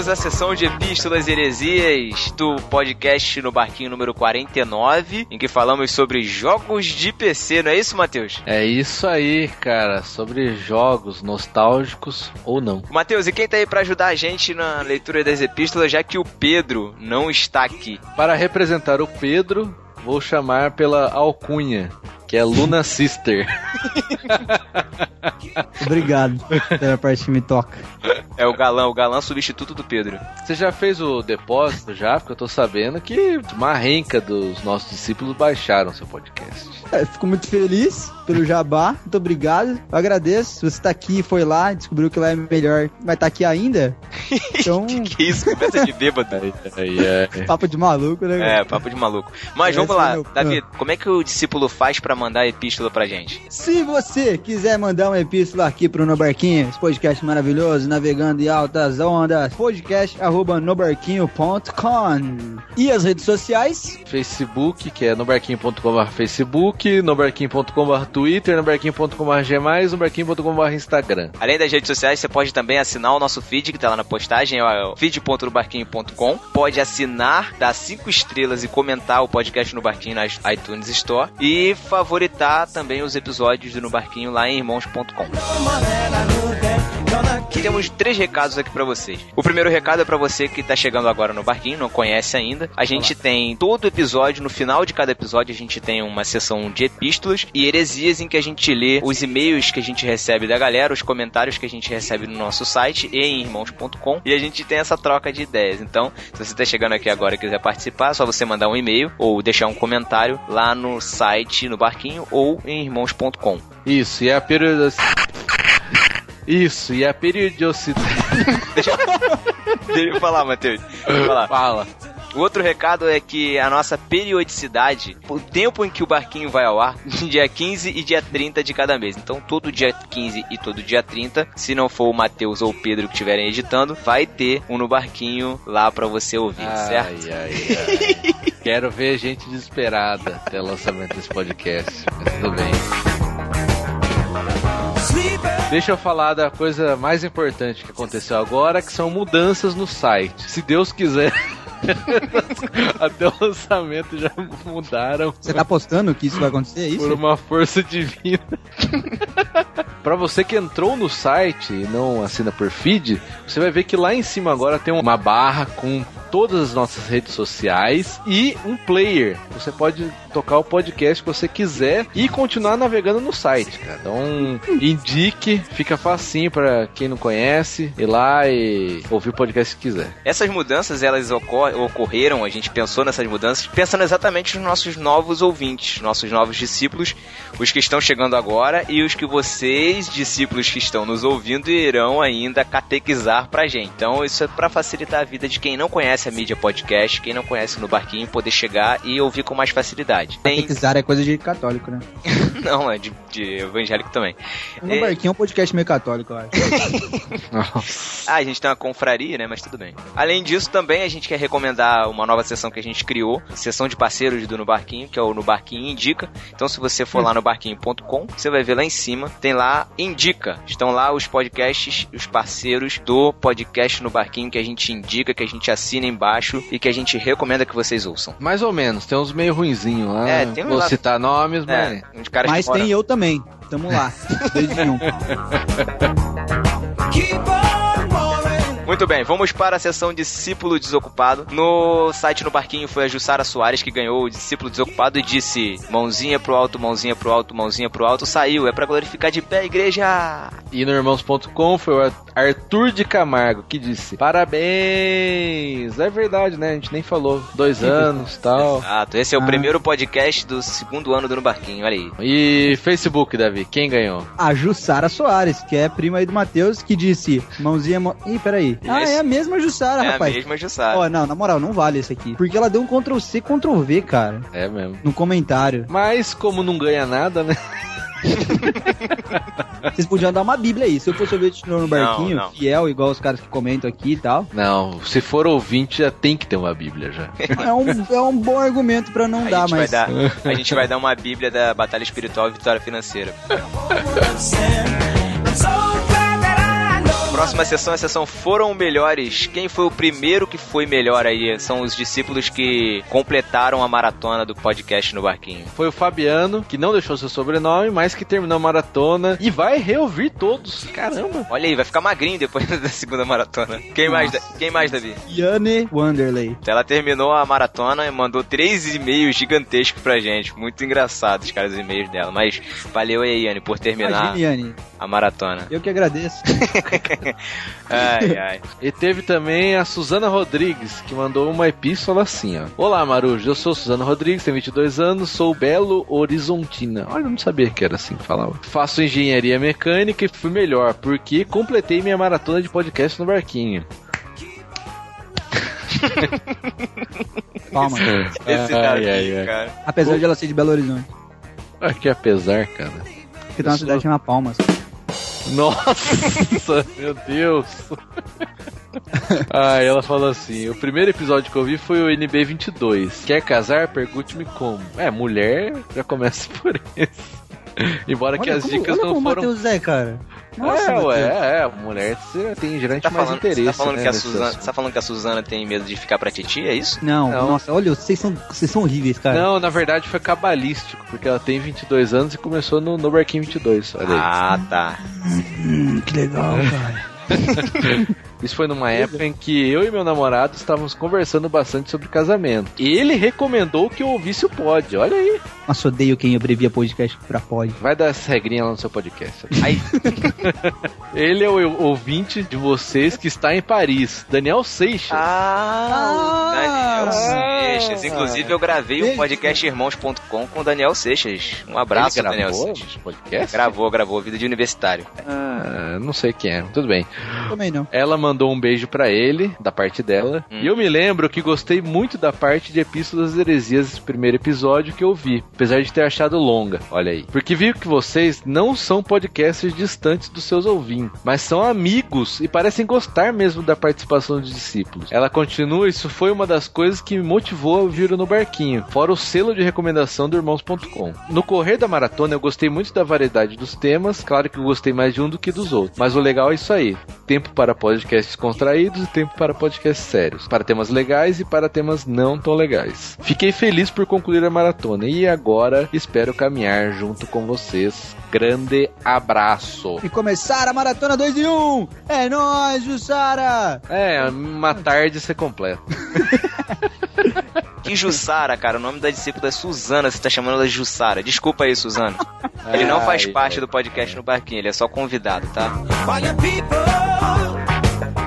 Chegamos à sessão de epístolas e heresias do podcast no Barquinho número 49, em que falamos sobre jogos de PC, não é isso, Matheus? É isso aí, cara, sobre jogos nostálgicos ou não. Matheus, e quem tá aí pra ajudar a gente na leitura das epístolas, já que o Pedro não está aqui? Para representar o Pedro, vou chamar pela alcunha, que é Luna Sister. Obrigado pela parte que me toca. É o galã, o galã substituto do Pedro. Você já fez o depósito já? Porque eu tô sabendo que uma renca dos nossos discípulos baixaram seu podcast. É, fico muito feliz pelo jabá. Muito obrigado. Eu agradeço. Se você tá aqui, foi lá, descobriu que lá é melhor, vai estar aqui ainda. Então, Que isso, conversa de bêbado. É. papo de maluco, né? cara? É, papo de maluco. Mas vamos é lá, meu- Davi, como é que o discípulo faz pra mandar epístola pra gente? Se você quiser mandar uma epístola aqui pro No Barquinho, esse podcast maravilhoso, navegando em altas ondas, podcast arroba nobarquinho.com. E as redes sociais? Facebook, que é nobarquinho.com.br Facebook, nobarquinho.com.br Twitter, nobarquinho.com.br Gmais, nobarquinho.com.br Instagram. Além das redes sociais, você pode também assinar o nosso feed, que tá lá na postagem, é o feed.nobarquinho.com. Pode assinar, dar cinco estrelas e comentar o podcast no Barquinho na iTunes Store. E favoritar também os episódios do No Barquinho lá em irmãos.com. Temos três recados aqui pra vocês. O primeiro recado é pra você que tá chegando agora no barquinho, não conhece ainda. A gente tem todo episódio, no final de cada episódio, a gente tem uma sessão de epístolas e heresias em que a gente lê os e-mails que a gente recebe da galera, os comentários que a gente recebe no nosso site e em irmãos.com. E a gente tem essa troca de ideias. Então, se você tá chegando aqui agora e quiser participar, é só você mandar um e-mail ou deixar um comentário lá no site, no barquinho ou em irmãos.com. Isso, e a periodicidade. Isso, e a periodicidade. Deixa eu falar, Matheus. Deixa eu falar. Fala. O outro recado é que a nossa periodicidade, o tempo em que o barquinho vai ao ar, dia 15 e dia 30 de cada mês. Então, todo dia 15 e todo dia 30, se não for o Matheus ou o Pedro que estiverem editando, vai ter um no barquinho lá pra você ouvir, certo? Ai, ai, ai. Quero ver gente desesperada até o lançamento desse podcast. Mas tudo bem. Deixa eu falar da coisa mais importante que aconteceu agora, que são mudanças no site. Se Deus quiser. Até o lançamento já mudaram. Você tá apostando que isso vai acontecer, é isso? Por uma força divina. Pra você que entrou no site e não assina por feed, você vai ver que lá em cima agora tem uma barra com todas as nossas redes sociais e um player. Você pode tocar o podcast que você quiser e continuar navegando no site, cara. Então, indique, fica facinho pra quem não conhece, ir lá e ouvir o podcast que quiser. Essas mudanças, elas ocor- ocorreram, a gente pensou nessas mudanças, pensando exatamente nos nossos novos ouvintes, nossos novos discípulos, os que estão chegando agora e os que vocês, discípulos que estão nos ouvindo, irão ainda catequizar pra gente. Então, isso é pra facilitar a vida de quem não conhece a mídia podcast, quem não conhece no barquinho, poder chegar e ouvir com mais facilidade. Tem... Catequizar é coisa de católico, né? não, é de, de evangélico também. No É- Barquinho é um podcast meio católico, eu acho. Ah, a gente tem uma confraria, né? Mas tudo bem. Além disso, também a gente quer recomendar uma nova sessão que a gente criou, sessão de parceiros do No Barquinho, que é o No Barquinho Indica. Então, se você for lá no barquinho.com, você vai ver lá em cima, tem lá Indica. Estão lá os podcasts, os parceiros do podcast No Barquinho que a gente indica, que a gente assina embaixo e que a gente recomenda que vocês ouçam. Mais ou menos, tem uns meio ruinzinhos lá. É, tem uns Vou lá- citar nomes, mas. É, uns caras Mas que moram- tem eu também. Tamo lá. Desde um. Muito bem, vamos para a sessão Discípulo Desocupado. No site no Barquinho foi a Jussara Soares que ganhou o Discípulo Desocupado e disse: mãozinha pro alto, mãozinha pro alto, mãozinha pro alto. Saiu, é pra glorificar de pé, igreja! E no irmãos.com foi o Arthur de Camargo que disse: Parabéns! É verdade, né? A gente nem falou. Dois anos tal. Exato, esse é o Ah. primeiro podcast do segundo ano do No Barquinho, olha aí. E Facebook, Davi, quem ganhou? A Jussara Soares, que é prima aí do Matheus, que disse: mãozinha. Mão... Ih, peraí. Ah, Esse- é a mesma Jussara, é a rapaz. mesma Jussara. Ó, não, na moral, não vale esse aqui. Porque ela deu um Ctrl C, Ctrl V, cara. É mesmo. No comentário. Mas como não ganha nada, né? Vocês podiam dar uma bíblia aí. Se eu fosse ouvir no barquinho, não. fiel, igual os caras que comentam aqui e tal. Não, se for ouvinte já tem que ter uma Bíblia já. É um, é um bom argumento pra não a, dar, gente vai mas. dar, a gente vai dar uma bíblia da batalha espiritual e vitória financeira. Próxima sessão é a sessão Foram Melhores. Quem foi o primeiro que foi melhor aí? São os discípulos que completaram a maratona do podcast no Barquinho. Foi o Fabiano, que não deixou seu sobrenome, mas que terminou a maratona e vai reouvir todos. Caramba! Olha aí, vai ficar magrinho depois da segunda maratona. Quem mais, Nossa. Da- quem mais, Davi? Yane Wanderley. Ela terminou a maratona e mandou três e-mails gigantescos pra gente. Muito engraçados, cara, os e-mails dela. Mas valeu aí, Yane, por terminar. Imagine, Yane. a maratona. Eu que agradeço. Ai, ai. E teve também a Suzana Rodrigues, que mandou uma epístola assim, ó. Olá, Marujo, eu sou Suzana Rodrigues, tenho 22 anos, sou Belo Horizontina. Olha, eu não sabia que era assim que falava. Faço engenharia mecânica e fui melhor, porque completei minha maratona de podcast no barquinho. Palma. Esse Ai, daqui, ai, ai. cara. Apesar de ela ser de Belo Horizonte. Ah, que apesar, cara. Porque tem uma cidade chamada Palmas. Nossa, meu Deus. Ah, ela falou assim: o primeiro episódio que eu vi foi o NB22. Quer casar? Pergunte-me como. É, mulher já começa por isso. Embora que Olha as como- dicas olha não como foram. Matheus é, cara. Nossa, é, ué, é, a mulher você tem geralmente Tá mais falando, interesse. você tá falando né, que a Suzana, tá falando que a Suzana tem medo de ficar pra Titi, é isso? Não, Não. nossa, olha, vocês são, vocês são horríveis, cara. Não, na verdade foi cabalístico, porque ela tem 22 anos e começou no, no Barquinho 22. Olha aí. Ah, tá. Hum, que legal, cara. Isso foi numa época em que eu e meu namorado estávamos conversando bastante sobre casamento. Ele recomendou que eu ouvisse o pod, olha aí. Nossa, odeio quem abrevia podcast pra pod. Vai dar essa regrinha lá no seu podcast. Aí, Ele é o ouvinte de vocês que está em Paris, Daniel Seixas. Ah, Daniel Seixas. Inclusive, eu gravei um Beijo. podcast irmãos.com com o Daniel Seixas. Um abraço, Ele Daniel gravou Seixas. esse podcast? Gravou, gravou, vida de universitário. Ah, não sei quem é, tudo bem. Também não. Ela mandou um beijo pra ele, da parte dela. Hum. E eu me lembro que gostei muito da parte de Epístolas Heresias, esse primeiro episódio que eu vi. Apesar de ter achado longa, olha aí. Porque vi que vocês não são podcasters distantes dos seus ouvintes, mas são amigos e parecem gostar mesmo da participação dos discípulos. Ela continua, isso foi uma das coisas que me motivou a vir no barquinho, fora o selo de recomendação do Irmãos.com. No correr da maratona eu gostei muito da variedade dos temas, claro que eu gostei mais de um do que dos outros, mas o legal é isso aí. Tempo para podcasts contraídos e tempo para podcasts sérios, para temas legais e para temas não tão legais. Fiquei feliz por concluir a maratona e agora espero caminhar junto com vocês. Grande abraço. E começar a maratona 2 em 1! É nóis, Jussara! É, uma tarde ser completa. Que Jussara, cara. O nome da discípula é Suzana. Você tá chamando ela de Jussara. Desculpa aí, Suzana. Ele não faz parte do podcast no barquinho, ele é só convidado, tá?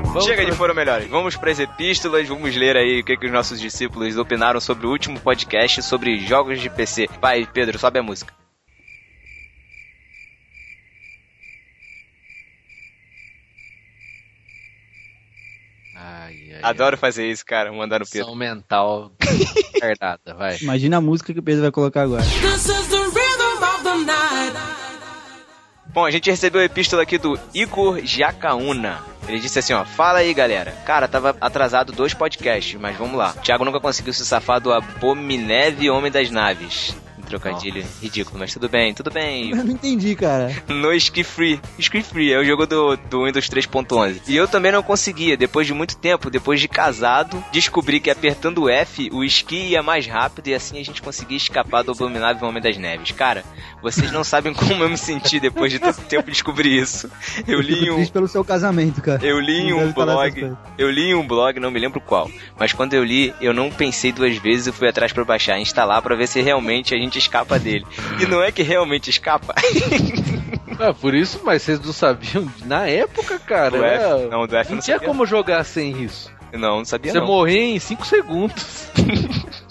Vamos Chega de foram melhores. Vamos para as epístolas, vamos ler aí o que, que os nossos discípulos opinaram sobre o último podcast sobre jogos de PC. Vai, Pedro, sobe a música. Ai, ai, Adoro fazer isso, cara, mandando ai. Pedro. Ação mental retardada, vai. Imagina a música que o Pedro vai colocar agora. Bom, a gente recebeu a epístola aqui do Igor Jacaúna. Ele disse assim, ó, fala aí, galera. Cara, tava atrasado dois podcasts, mas vamos lá. O Thiago nunca conseguiu se safar do Abomineve Homem das Naves. Trocadilho ridículo, mas tudo bem, tudo bem. Eu não entendi, cara. no Ski Free. Ski Free é o jogo do, do Windows 3.11. E eu também não conseguia, depois de muito tempo, depois de casado, descobri que apertando o F, o esqui ia mais rápido e assim a gente conseguia escapar do abominável Homem das Neves. Cara, vocês não sabem como eu me senti depois de tanto tempo descobrir isso. Eu li um, pelo seu casamento, cara. eu li em um blog, eu li em um blog, não me lembro qual, mas quando eu li, eu não pensei duas vezes e fui atrás pra baixar, instalar pra ver se realmente a gente escapa dele. E não é que realmente escapa. Ah, por isso, mas vocês não sabiam na época, cara. Do F, era- não, do F não não tinha sabia. como jogar sem isso. Não, não sabia Você não. morria em 5 segundos.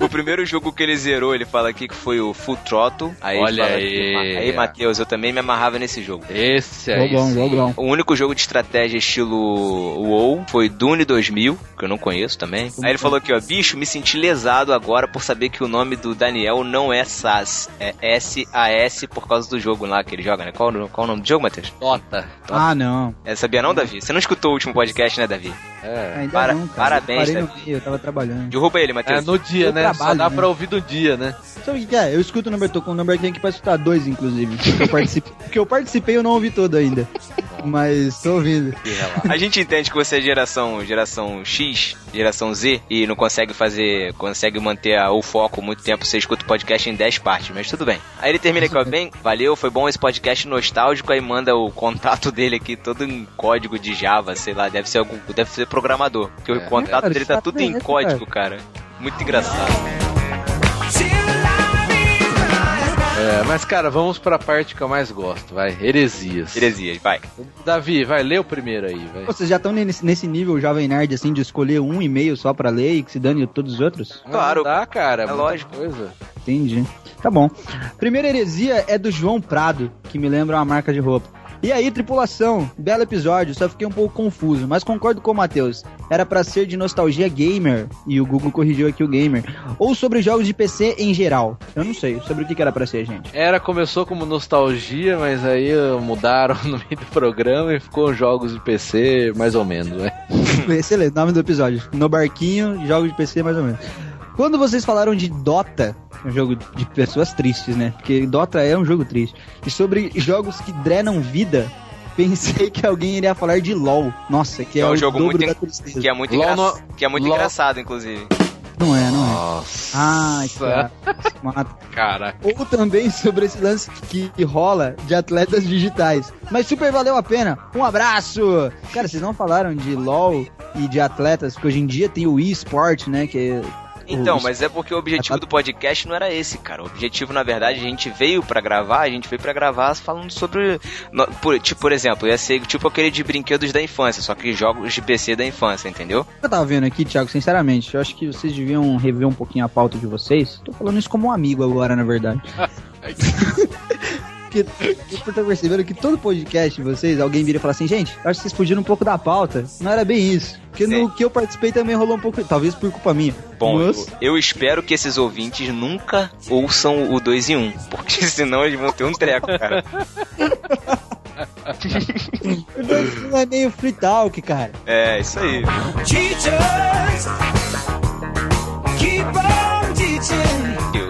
O primeiro jogo que ele zerou, ele fala aqui que foi o Full Throttle. Aí ele Olha fala aí. que- aí, Matheus, eu também me amarrava nesse jogo. Esse aí. Jogão, jogão. O único jogo de estratégia estilo WoW foi Dune 2000, que eu não conheço também. Aí ele falou aqui, ó, bicho, me senti lesado agora por saber que o nome do Daniel não é SAS, é S-A-S por causa do jogo lá que ele joga, né? Qual, o- qual o nome do jogo, Matheus? Dota. Ah, não. É, sabia não, Davi? Você não escutou o último podcast, né, Davi? É. Ainda Para- não, cara. parabéns, Eu parei no Davi. meio, eu tava trabalhando. Derruba ele, É Matheus. no dia, Eu né? Só trabalho, dá né? pra ouvir do dia, né? Sabe o que que é? Eu escuto o number, tô com o number aqui pra escutar dois, inclusive. Porque eu participei, porque eu participei eu não ouvi todo ainda. Mas tô ouvindo. A gente entende que você é geração, geração X, geração Z, e não consegue fazer, consegue manter o foco muito tempo, você escuta o podcast em 10 partes, mas tudo bem. Aí ele termina aqui, ó, bem, valeu, foi bom esse podcast nostálgico, aí manda o contato dele aqui, todo em código de Java, sei lá, deve ser algum, deve ser programador, porque o É. contato Cara, dele tá isso tudo tá em código, cara. Muito engraçado. É, mas cara, vamos pra parte que eu mais gosto, vai. Heresias. Heresias, vai. Davi, vai, lê o primeiro aí, vai. Vocês já estão nesse, nesse nível jovem nerd, assim, de escolher um e-mail só pra ler e que se dane todos os outros? Claro. Dá, cara. É lógico. Coisa. Entendi. Tá bom. Primeira heresia é do João Prado, que me lembra uma marca de roupa. E aí, tripulação, belo episódio, só fiquei um pouco confuso, mas concordo com o Matheus. Era pra ser de nostalgia gamer, e o Google corrigiu aqui o gamer, ou sobre jogos de PC em geral. Eu não sei, sobre o que era pra ser, gente. Era, começou como nostalgia, mas aí uh, mudaram no meio do programa e ficou jogos de PC, mais ou menos, né? Excelente, nome do episódio. No barquinho, jogos de PC mais ou menos. Quando vocês falaram de Dota, um jogo de pessoas tristes, né? Porque Dota é um jogo triste. E sobre jogos que drenam vida, pensei que alguém iria falar de LoL. Nossa, que é, É um o jogo dobro muito, da tristeza. que é muito, engra- no- que é muito LOL- engraçado, inclusive. Não é, não é. Nossa. Ai, cara. Mata. Cara. Ou também sobre esse lance que rola de atletas digitais. Mas super valeu a pena. Um abraço! Cara, vocês não falaram de LoL e de atletas, porque hoje em dia tem o eSport, né? Que é Então, mas é porque o objetivo do podcast não era esse, cara. O objetivo, na verdade, a gente veio pra gravar, a gente veio pra gravar falando sobre. no- por, tipo, por exemplo, ia ser tipo aquele de brinquedos da infância, só que jogos de PC da infância, entendeu? Eu tava vendo aqui, Thiago, sinceramente, eu acho que vocês deviam rever um pouquinho a pauta de vocês. Tô falando isso como um amigo agora, na verdade. Porque eu tô percebendo que todo podcast de vocês, alguém vira e fala assim, gente, acho que vocês fugiram um pouco da pauta. Não era bem isso. Porque no que eu participei também rolou um pouco, talvez por culpa minha. Bom, Mas- eu, eu espero que esses ouvintes nunca ouçam o 2 em 1, um, porque senão eles vão ter um treco, cara. Não é meio free talk, cara. É, isso aí. E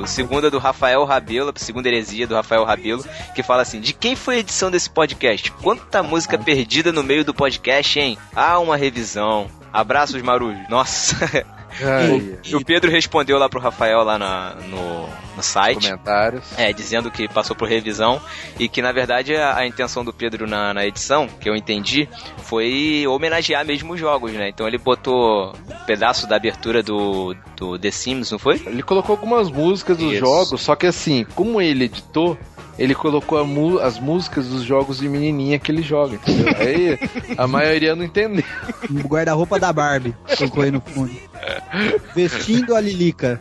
o segundo é do Rafael Rabelo, a segunda heresia do Rafael Rabelo, que fala assim: De quem foi a edição desse podcast? Quanta música perdida no meio do podcast, hein? Ah, uma revisão. Abraços, Marujos. Nossa. Ai, O, o Pedro respondeu lá pro Rafael lá na- no, no site. Comentários. É, dizendo que passou por revisão e que na verdade a, a intenção do Pedro na, na edição, que eu entendi, foi homenagear mesmo os jogos, né? Então ele botou um pedaço da abertura do, do The Sims, não foi? Ele colocou algumas músicas dos Isso. jogos, só que assim, como ele editou, ele colocou a mu- as músicas dos jogos de menininha que ele joga, entendeu? Aí a maioria não entendeu. O guarda-roupa da Barbie. Colocou aí no fundo. Vestindo a Lilica.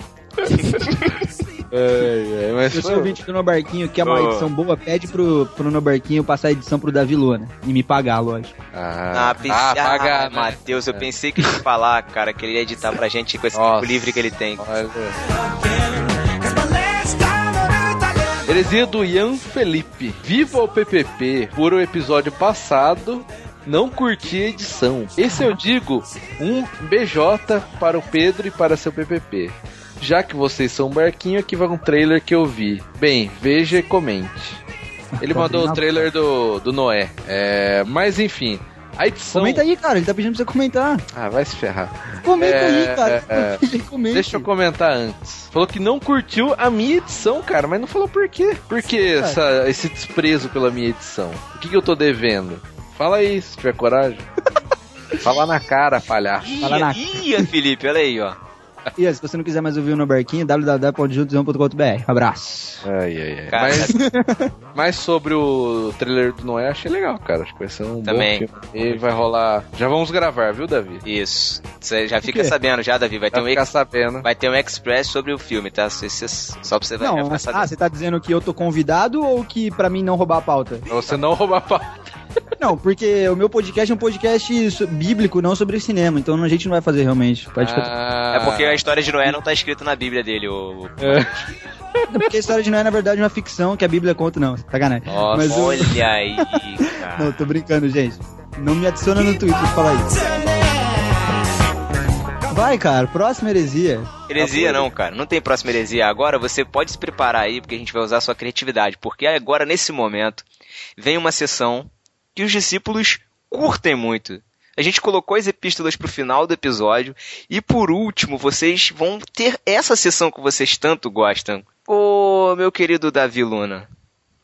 É, é, mas Se você foi- ouvinte do Nobarquinho quer uma Oh. edição boa, pede pro, pro Nobarquinho passar a edição pro Davi Luna. E me pagar, lógico. Ah, Ah, pensei, ah, ah, pagar, né? Matheus, eu pensei que ele ia falar, cara, que ele ia editar pra gente com esse Nossa. tempo livre que ele tem. Olha. Do Ian Felipe. Viva o PPP por o episódio passado. Não curti a edição. Esse eu digo um BJ para o Pedro e para seu PPP. Já que vocês são um barquinho, aqui vai um trailer que eu vi. Bem, veja e comente. Ele mandou o trailer do, do Noé. É, mas enfim, a edição. Comenta aí, cara. Ele tá pedindo pra você comentar. Ah, vai se ferrar. Comenta É, aí, cara. é. Comente. Deixa eu comentar antes. Falou que não curtiu a minha edição, cara, mas não falou por quê. Por que essa- esse desprezo pela minha edição? O que, que eu tô devendo? Fala aí, se tiver coragem. Fala na cara, palhaço. Fala na- Ih, Felipe, olha aí, ó. E se você não quiser mais ouvir o Nobarquinho, www.juntos.com.br. Abraço. Ai, ai, ai. Cara, Mas, mas sobre o trailer do Noé, achei legal, cara. Acho que vai ser um Também. bom filme. E vai rolar. Já vamos gravar, viu, Davi? Isso. Você já fica sabendo já, Davi. Vai ter, Vai um ex- sabendo. vai ter um express sobre o filme, tá? Cê- cê- Só pra você vai Não, ficar mas, sabendo. ah, você tá dizendo que eu tô convidado ou que pra mim não roubar a pauta? Pra você não roubar pauta. Não, porque o meu podcast é um podcast bíblico, não sobre cinema, então a gente não vai fazer realmente. Ah, É porque a história de Noé não tá escrita na Bíblia dele, o. É. É porque a história de Noé, na verdade, é uma ficção que a Bíblia conta, não. Sacanagem. Nossa, Mas eu- Olha aí, cara. Não, tô brincando, gente. Não me adiciona no Twitter pra falar isso. Vai, cara, próxima heresia. Heresia não, cara. Não tem próxima heresia. Agora você pode se preparar aí, porque a gente vai usar a sua criatividade. Porque agora, nesse momento, vem uma sessão que os discípulos curtem muito. A gente colocou as epístolas pro final do episódio. E por último, vocês vão ter essa sessão que vocês tanto gostam. Ô, meu querido Davi Luna,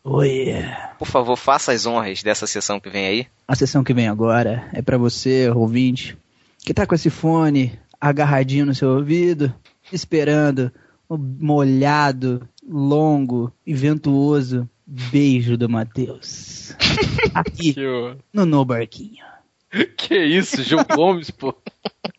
Oi. por favor, faça as honras dessa sessão que vem aí. A sessão que vem agora é pra você, ouvinte, que tá com esse fone agarradinho no seu ouvido, esperando, molhado longo e ventuoso beijo do Matheus. Aqui no No Barquinho. Que isso, Gil Gomes, pô.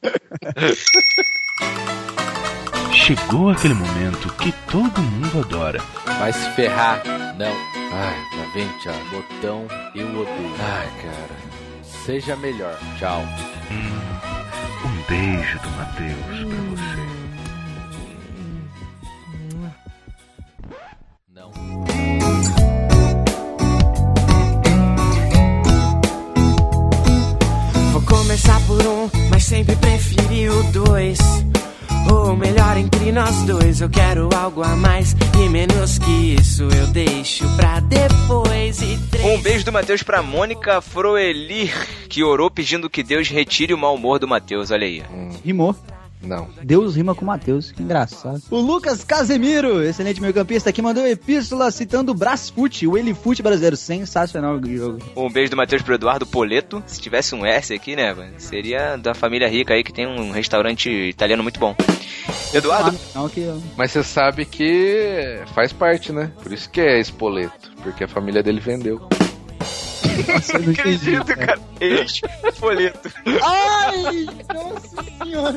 Chegou aquele momento que todo mundo adora. Vai se ferrar. Não. Ai, lá vem, tchau. Botão, eu odeio. Ai, cara. Seja melhor. Tchau. Um beijo do Matheus pra você. Dois. Ou melhor, entre nós dois, eu quero algo a mais. E menos que isso eu deixo pra depois. E três. Um beijo do Matheus pra Mônica Froelir, que orou pedindo que Deus retire o mau humor do Matheus. Olha aí. Rimou. Não. Deus rima com Matheus, que engraçado. O Lucas Casemiro, excelente meio-campista, que mandou epístola citando o Brasfoot, o Elifute brasileiro. Sensacional o jogo. Um beijo do Matheus pro Eduardo Poleto. Se tivesse um S aqui, né, mano, seria da família rica aí que tem um restaurante italiano muito bom. Eduardo, Não, que Mas você sabe que faz parte, né? Por isso que é Espoleto. Porque a família dele vendeu. Nossa, eu não acredito, cara. Ex-Poleto. Ai, nossa senhora.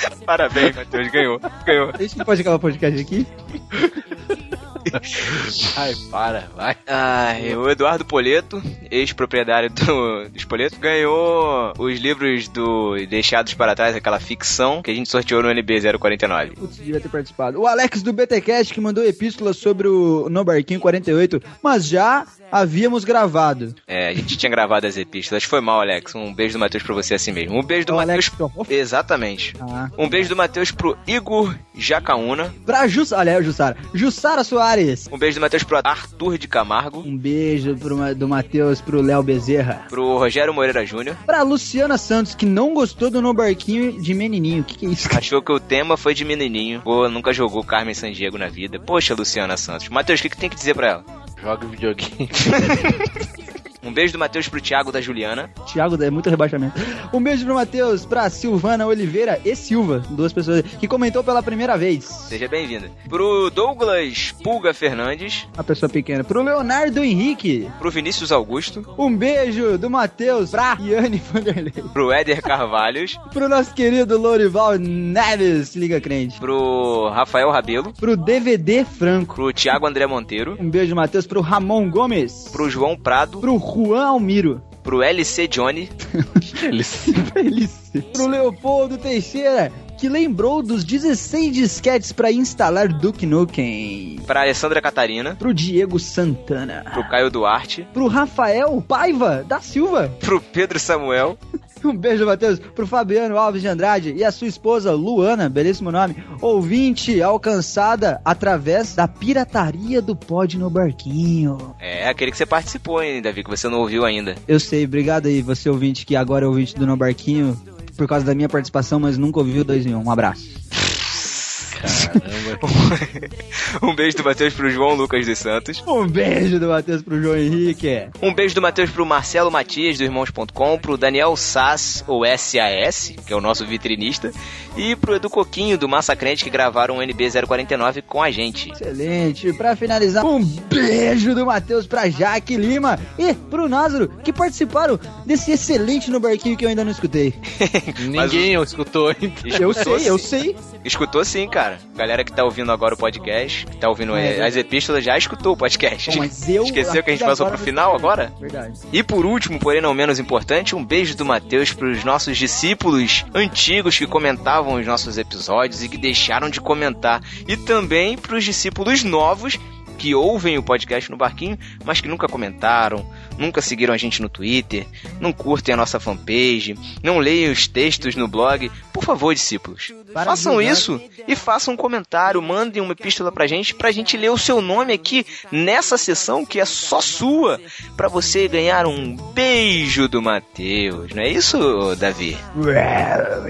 Parabéns, Matheus, ganhou. Ganhou. Deixa eu pode acabar o podcast aqui. Ai, para, vai. Ai, o Eduardo Poleto, ex-proprietário do, do Spoleto, ganhou os livros do Deixados para Trás, aquela ficção que a gente sorteou no NB 049. Putz, devia ter participado. O Alex do BTCast que mandou epístola sobre o No Barquinho 48, mas já havíamos gravado. É, a gente tinha gravado as epístolas. Foi mal, Alex. Um beijo do Matheus pra você assim mesmo. Um beijo do Matheus. Alex Exatamente. Ah. Um beijo do Matheus pro Igor Jacaúna. Pra Jussara, olha, Jussara. Jussara Soares. Um beijo do Matheus pro Arthur de Camargo. Um beijo pro, do Matheus pro Léo Bezerra. Pro Rogério Moreira Júnior. Pra Luciana Santos, que não gostou do No Barquinho de Menininho. O que, que é isso? Achou que o tema foi de menininho. Pô, nunca jogou Carmen Sandiego na vida. Poxa, Luciana Santos. Matheus, o que, que tem que dizer pra ela? Joga videogame. Um beijo do Matheus pro Thiago da Juliana. Thiago, é muito rebaixamento. Um beijo pro Matheus, pra Silvana Oliveira e Silva, duas pessoas que comentou pela primeira vez. Seja bem-vinda. Pro Douglas Pulga Fernandes. Uma pessoa pequena. Pro Leonardo Henrique. Pro Vinícius Augusto. Um beijo do Matheus pra Yane Vanderlei. Pro Éder Carvalhos. Pro nosso querido Lourival Neves, Liga Crente. Pro Rafael Rabelo. Pro DVD Franco. Pro Thiago André Monteiro. Um beijo, Matheus, pro Ramon Gomes. Pro João Prado. Pro Juan Almiro. Pro LC Johnny. LC. Pro Leopoldo Teixeira, que lembrou dos 16 disquetes pra instalar Duke Nukem. Pra Alessandra Catarina. Pro Diego Santana. Pro Caio Duarte. Pro Rafael Paiva da Silva. Pro Pedro Samuel. Um beijo, Matheus, pro Fabiano Alves de Andrade e a sua esposa Luana, belíssimo nome, ouvinte alcançada através da pirataria do Pod no Barquinho. É, aquele que você participou, hein, Davi, que você não ouviu ainda. Eu sei, obrigado aí, você ouvinte que agora é ouvinte do No Barquinho, por causa da minha participação, mas nunca ouviu o 2 em 1. Um abraço. um beijo do Matheus pro João Lucas dos Santos. Um beijo do Matheus pro João Henrique. Um beijo do Matheus pro Marcelo Matias, do Irmãos.com, pro Daniel Sass, ou SAS, que é o nosso vitrinista, e pro Edu Coquinho, do Massacrente, que gravaram o NB 049 com a gente. Excelente. Pra finalizar, um beijo do Matheus pra Jaque Lima e pro Názaro, que participaram desse excelente No Barquinho que eu ainda não escutei. Ninguém escutou ainda. Eu sei, eu sei. Escutou sim, cara. Galera que tá ouvindo agora o podcast, que tá ouvindo É, eh, as epístolas, já escutou o podcast. Bom, mas eu Esqueceu que a gente passou pro final agora? Verdade. E por último, porém não menos importante, um beijo do Matheus pros nossos discípulos antigos que comentavam os nossos episódios e que deixaram de comentar. E também pros discípulos novos que ouvem o podcast no barquinho, mas que nunca comentaram, nunca seguiram a gente no Twitter, não curtem a nossa fanpage, não leem os textos no blog. Por favor, discípulos, Para façam julgar. isso e façam um comentário, mandem uma epístola pra gente, pra gente ler o seu nome aqui nessa sessão que é só sua, pra você ganhar um beijo do Matheus. Não é isso, Davi?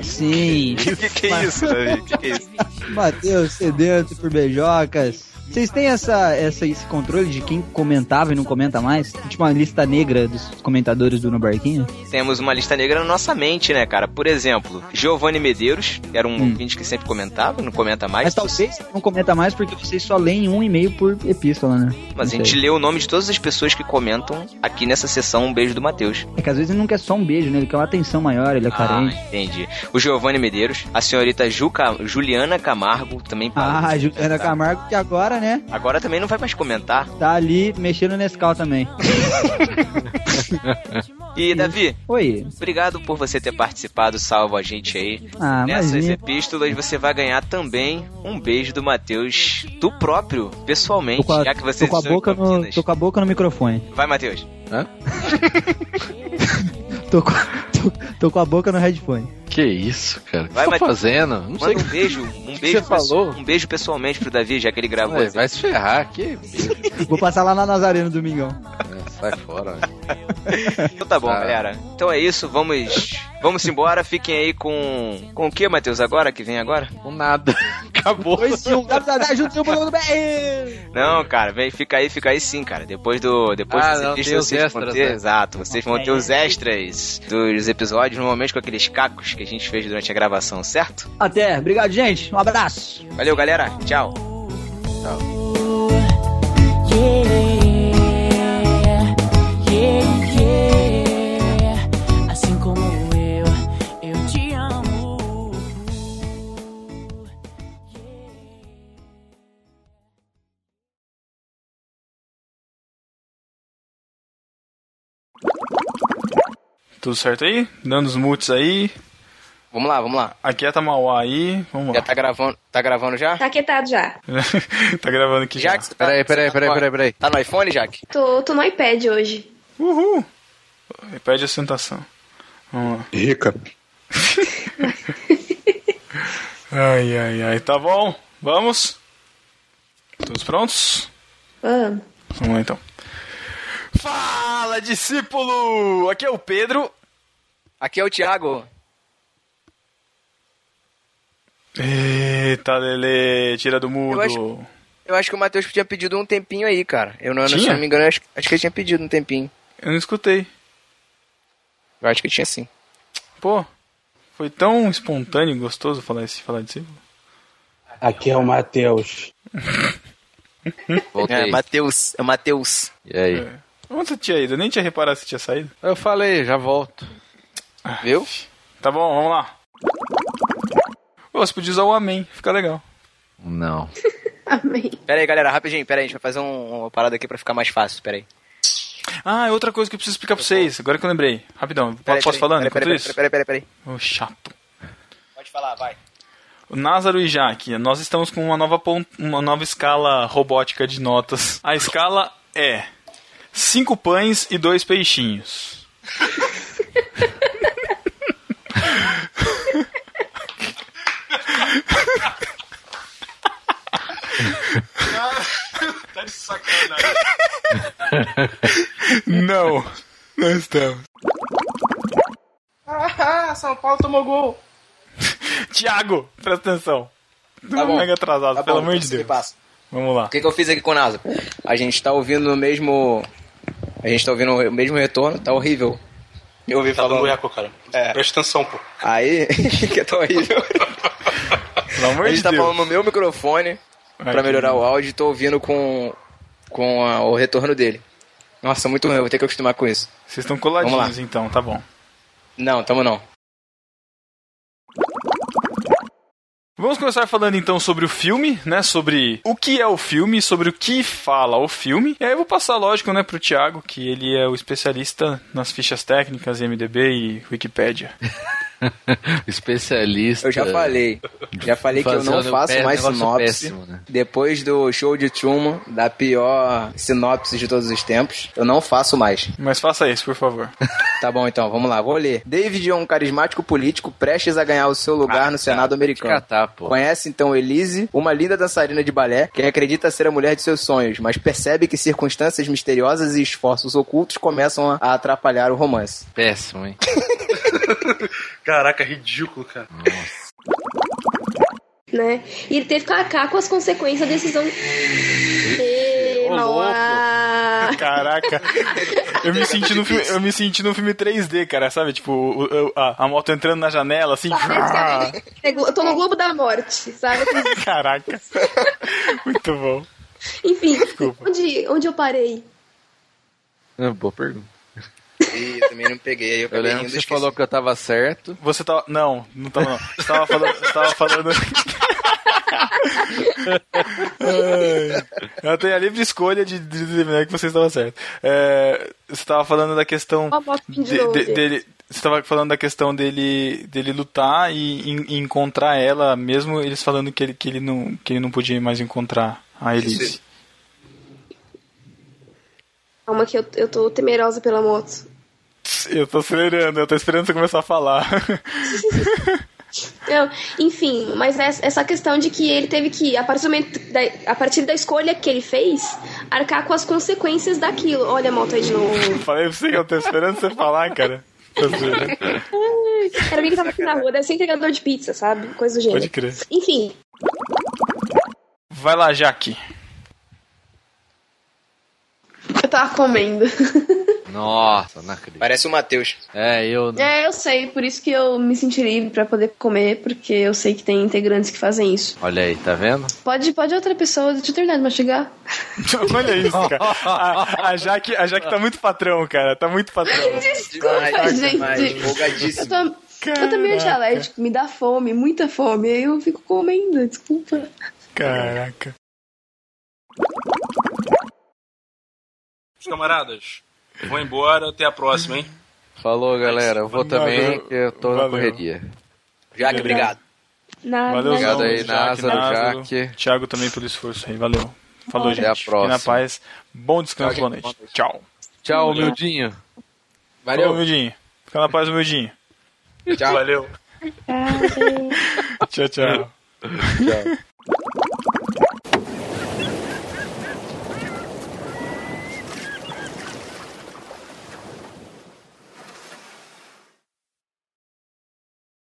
Sim. que, que é isso, Davi? Que que é isso? Matheus sedento por beijocas. Vocês têm essa, essa, esse controle de quem comentava e não comenta mais? Tipo uma lista negra dos comentadores do No Barquinho? Temos uma lista negra na nossa mente, né, cara? Por exemplo, Giovanni Medeiros, que era um Hum. ouvinte que sempre comentava, não comenta mais. Mas talvez não comenta mais porque vocês só leem um e-mail por epístola, né? Mas a gente sei. lê o nome de todas as pessoas que comentam aqui nessa sessão Um Beijo do Matheus. É que às vezes ele não quer só um beijo, né? Ele quer uma atenção maior, ele é Ah, carente. entendi. O Giovanni Medeiros, a senhorita Juca, Juliana Camargo, também Ah, Juliana. Camargo, que agora, né? Agora também não vai mais comentar. Tá ali mexendo nesse cal também. E, Davi, Oi. obrigado por você ter participado, salvo a gente aí. Ah, Nessas imagina. epístolas você vai ganhar também um beijo do Matheus, do próprio, pessoalmente, Tô a, já que você tô com a boca no, tô com a boca no microfone. Vai, Matheus. Hã? Tô com, tô, tô com a boca no headphone. Que isso, cara? O que Vai, você tá fazendo? Não sei um beijo, um beijo, você falou? um beijo pessoalmente pro Davi, já que ele gravou. Ué, vai se ferrar, que Vou passar lá na Nazareno domingão. sai fora. Então tá bom, Ah. galera. Então é isso, vamos vamos embora. Fiquem aí com com o que, Matheus, agora que vem agora? Com nada. Acabou. Não, cara, vem, fica aí, fica aí sim, cara. Depois do depois Ah, não, vocês vão extras, ter, né? exato, vocês vão ter os extras dos episódios, normalmente com aqueles cacos que a gente fez durante a gravação, certo? Até, obrigado, gente. Um abraço. Valeu, galera. Tchau. Yeah, Tudo certo aí? Dando os mutes aí. Vamos lá, vamos lá. Aquieta Mauá aí. Vamos Já lá. tá gravando, tá gravando já? Tá quietado já. tá gravando aqui já. Jack, você tá, Peraí, peraí, tá peraí, peraí, peraí. Tá no iPhone, Jack? Tô, tô no iPad hoje. Uhul. Pede a sentação. Vamos lá. Rica. Ai, ai, ai. Tá bom. Vamos? Todos prontos? Vamos. Vamos lá então. Fala, discípulo! Aqui é o Pedro. Aqui é o Thiago. Eita, Lele, tira do mudo. Eu acho- Eu acho que o Matheus tinha pedido um tempinho aí, cara. Eu não, se Tinha? não me engano, acho, acho que ele tinha pedido um tempinho. Eu não escutei. Eu acho que tinha sim. Pô, foi tão espontâneo e gostoso falar, esse, falar discípulo. Aqui é o Matheus. Voltei. É, Matheus. É Matheus. E aí? É. Onde você tinha ido? Eu nem tinha reparado se tinha saído. Eu falei, já volto. Viu? Tá bom, vamos lá. Pô, você podia usar o amém, fica legal. Não. Amém. Pera aí, galera, rapidinho. Pera aí, a gente vai fazer um- uma parada aqui pra ficar mais fácil. Pera aí. Ah, é outra coisa que eu preciso explicar pra vocês, agora que eu lembrei. Rapidão, Pera aí, posso aí, falando pera aí, enquanto pera aí, isso? Pera aí, pera aí, pera aí. Ô, chato. Pode falar, vai. O Názaro e Jaque, nós estamos com uma nova, uma nova escala robótica de notas. A escala é cinco pães e dois peixinhos. tá de sacanagem. Não, não estamos. Ah, São Paulo tomou gol. Tiago, presta atenção. Tá bom. mega atrasado, Tá pelo bom, amor então de me Deus. passa. Vamos lá. O que, que eu fiz aqui com o NASA? A gente tá ouvindo o mesmo. A gente tá ouvindo o mesmo retorno, tá horrível. Eu ouvi Tá falando. eco, cara. É. Presta atenção, pô. Aí, que tá horrível. Pelo amor A de gente tá Deus. falando no meu microfone Ai, pra melhorar o áudio e tô ouvindo com, com a- o retorno dele. Nossa, muito ruim, eu vou ter que acostumar com isso. Vocês estão coladinhos então, tá bom. Não, tamo não. Vamos começar falando então sobre o filme, né? Sobre o que é o filme, sobre o que fala o filme. E aí eu vou passar, lógico, né, pro Thiago, que ele é o especialista nas fichas técnicas, IMDB e Wikipédia. Especialista. Eu já falei. Já falei que eu não faço mais sinopse. péssimo, né? Depois do show de Truman, da pior sinopse de todos os tempos, eu não faço mais. Mas faça isso, por favor. Tá bom, então, vamos lá, vou ler. David é um carismático político prestes a ganhar o seu lugar no Senado americano. Catar, pô. Conhece então Elise, uma linda dançarina de balé, que acredita ser a mulher de seus sonhos, mas percebe que circunstâncias misteriosas e esforços ocultos começam a- a atrapalhar o romance. Péssimo, hein? Caraca, ridículo, cara. né? E ele teve que arcar com as consequências da decisão. Caraca, eu me senti no filme, eu me senti no filme 3D, cara, sabe? Tipo, a, a moto entrando na janela, assim. É glo- Eu tô no Globo da Morte, sabe? Caraca. Muito bom. Enfim, onde, onde eu parei? É, boa pergunta. Ih, eu também não peguei. Eu, Eu lembro que você esqueci. falou que eu tava certo. Você tava. Não, não tava não. Você tava falando. Você tava falando. Eu tenho a livre escolha de, de determinar que você estava certo. É, você estava falando da questão de de- dele. Você estava falando da questão dele, dele lutar e, e encontrar ela, mesmo eles falando que ele, que ele, não, que ele não podia mais encontrar a Elise. Calma que eu, eu tô temerosa pela moto. Eu tô acelerando, eu tô esperando você começar a falar. Não, enfim, mas essa questão de que ele teve que, a partir, da, a partir da escolha que ele fez, arcar com as consequências daquilo. Olha a moto aí de novo. Falei pra você que eu tô esperando você falar, cara. Tô zoando. Era alguém que tava aqui na rua, deve ser entregador de pizza, sabe? Coisa do gênero. Pode crer. Enfim, Vai lá, Jaque. Eu tava comendo. Nossa, não acredito. Parece o Matheus. É, eu. É, eu sei, por isso que eu me senti livre pra poder comer, porque eu sei que tem integrantes que fazem isso. Olha aí, tá vendo? Pode, pode outra pessoa, deixa eu terminar de mastigar. Olha isso, cara. A, a, Jaque, a Jaque tá muito patrão, cara. Tá muito patrão. Desculpa, Demais, gente. demais, Eu tô, eu tô meio Caraca. dialégtico, me dá fome, muita fome, aí eu fico comendo, desculpa. Caraca. Camaradas, vou embora, até a próxima, hein? Falou, galera. Eu vou Valeu. também, que eu tô na Valeu. correria. Jaque, obrigado. Nada. Valeu, Obrigado aí, Názaro, Názaro. Jaque. Thiago também pelo esforço aí. Valeu. Falou, Até gente. a Fiquem na próxima. paz. Bom descanso, boa noite. Tchau. Tchau, humildinho. Valeu, Valeu. humildinho. Fica na paz, humildinho. Tchau. Valeu. Tchau, tchau. Tchau.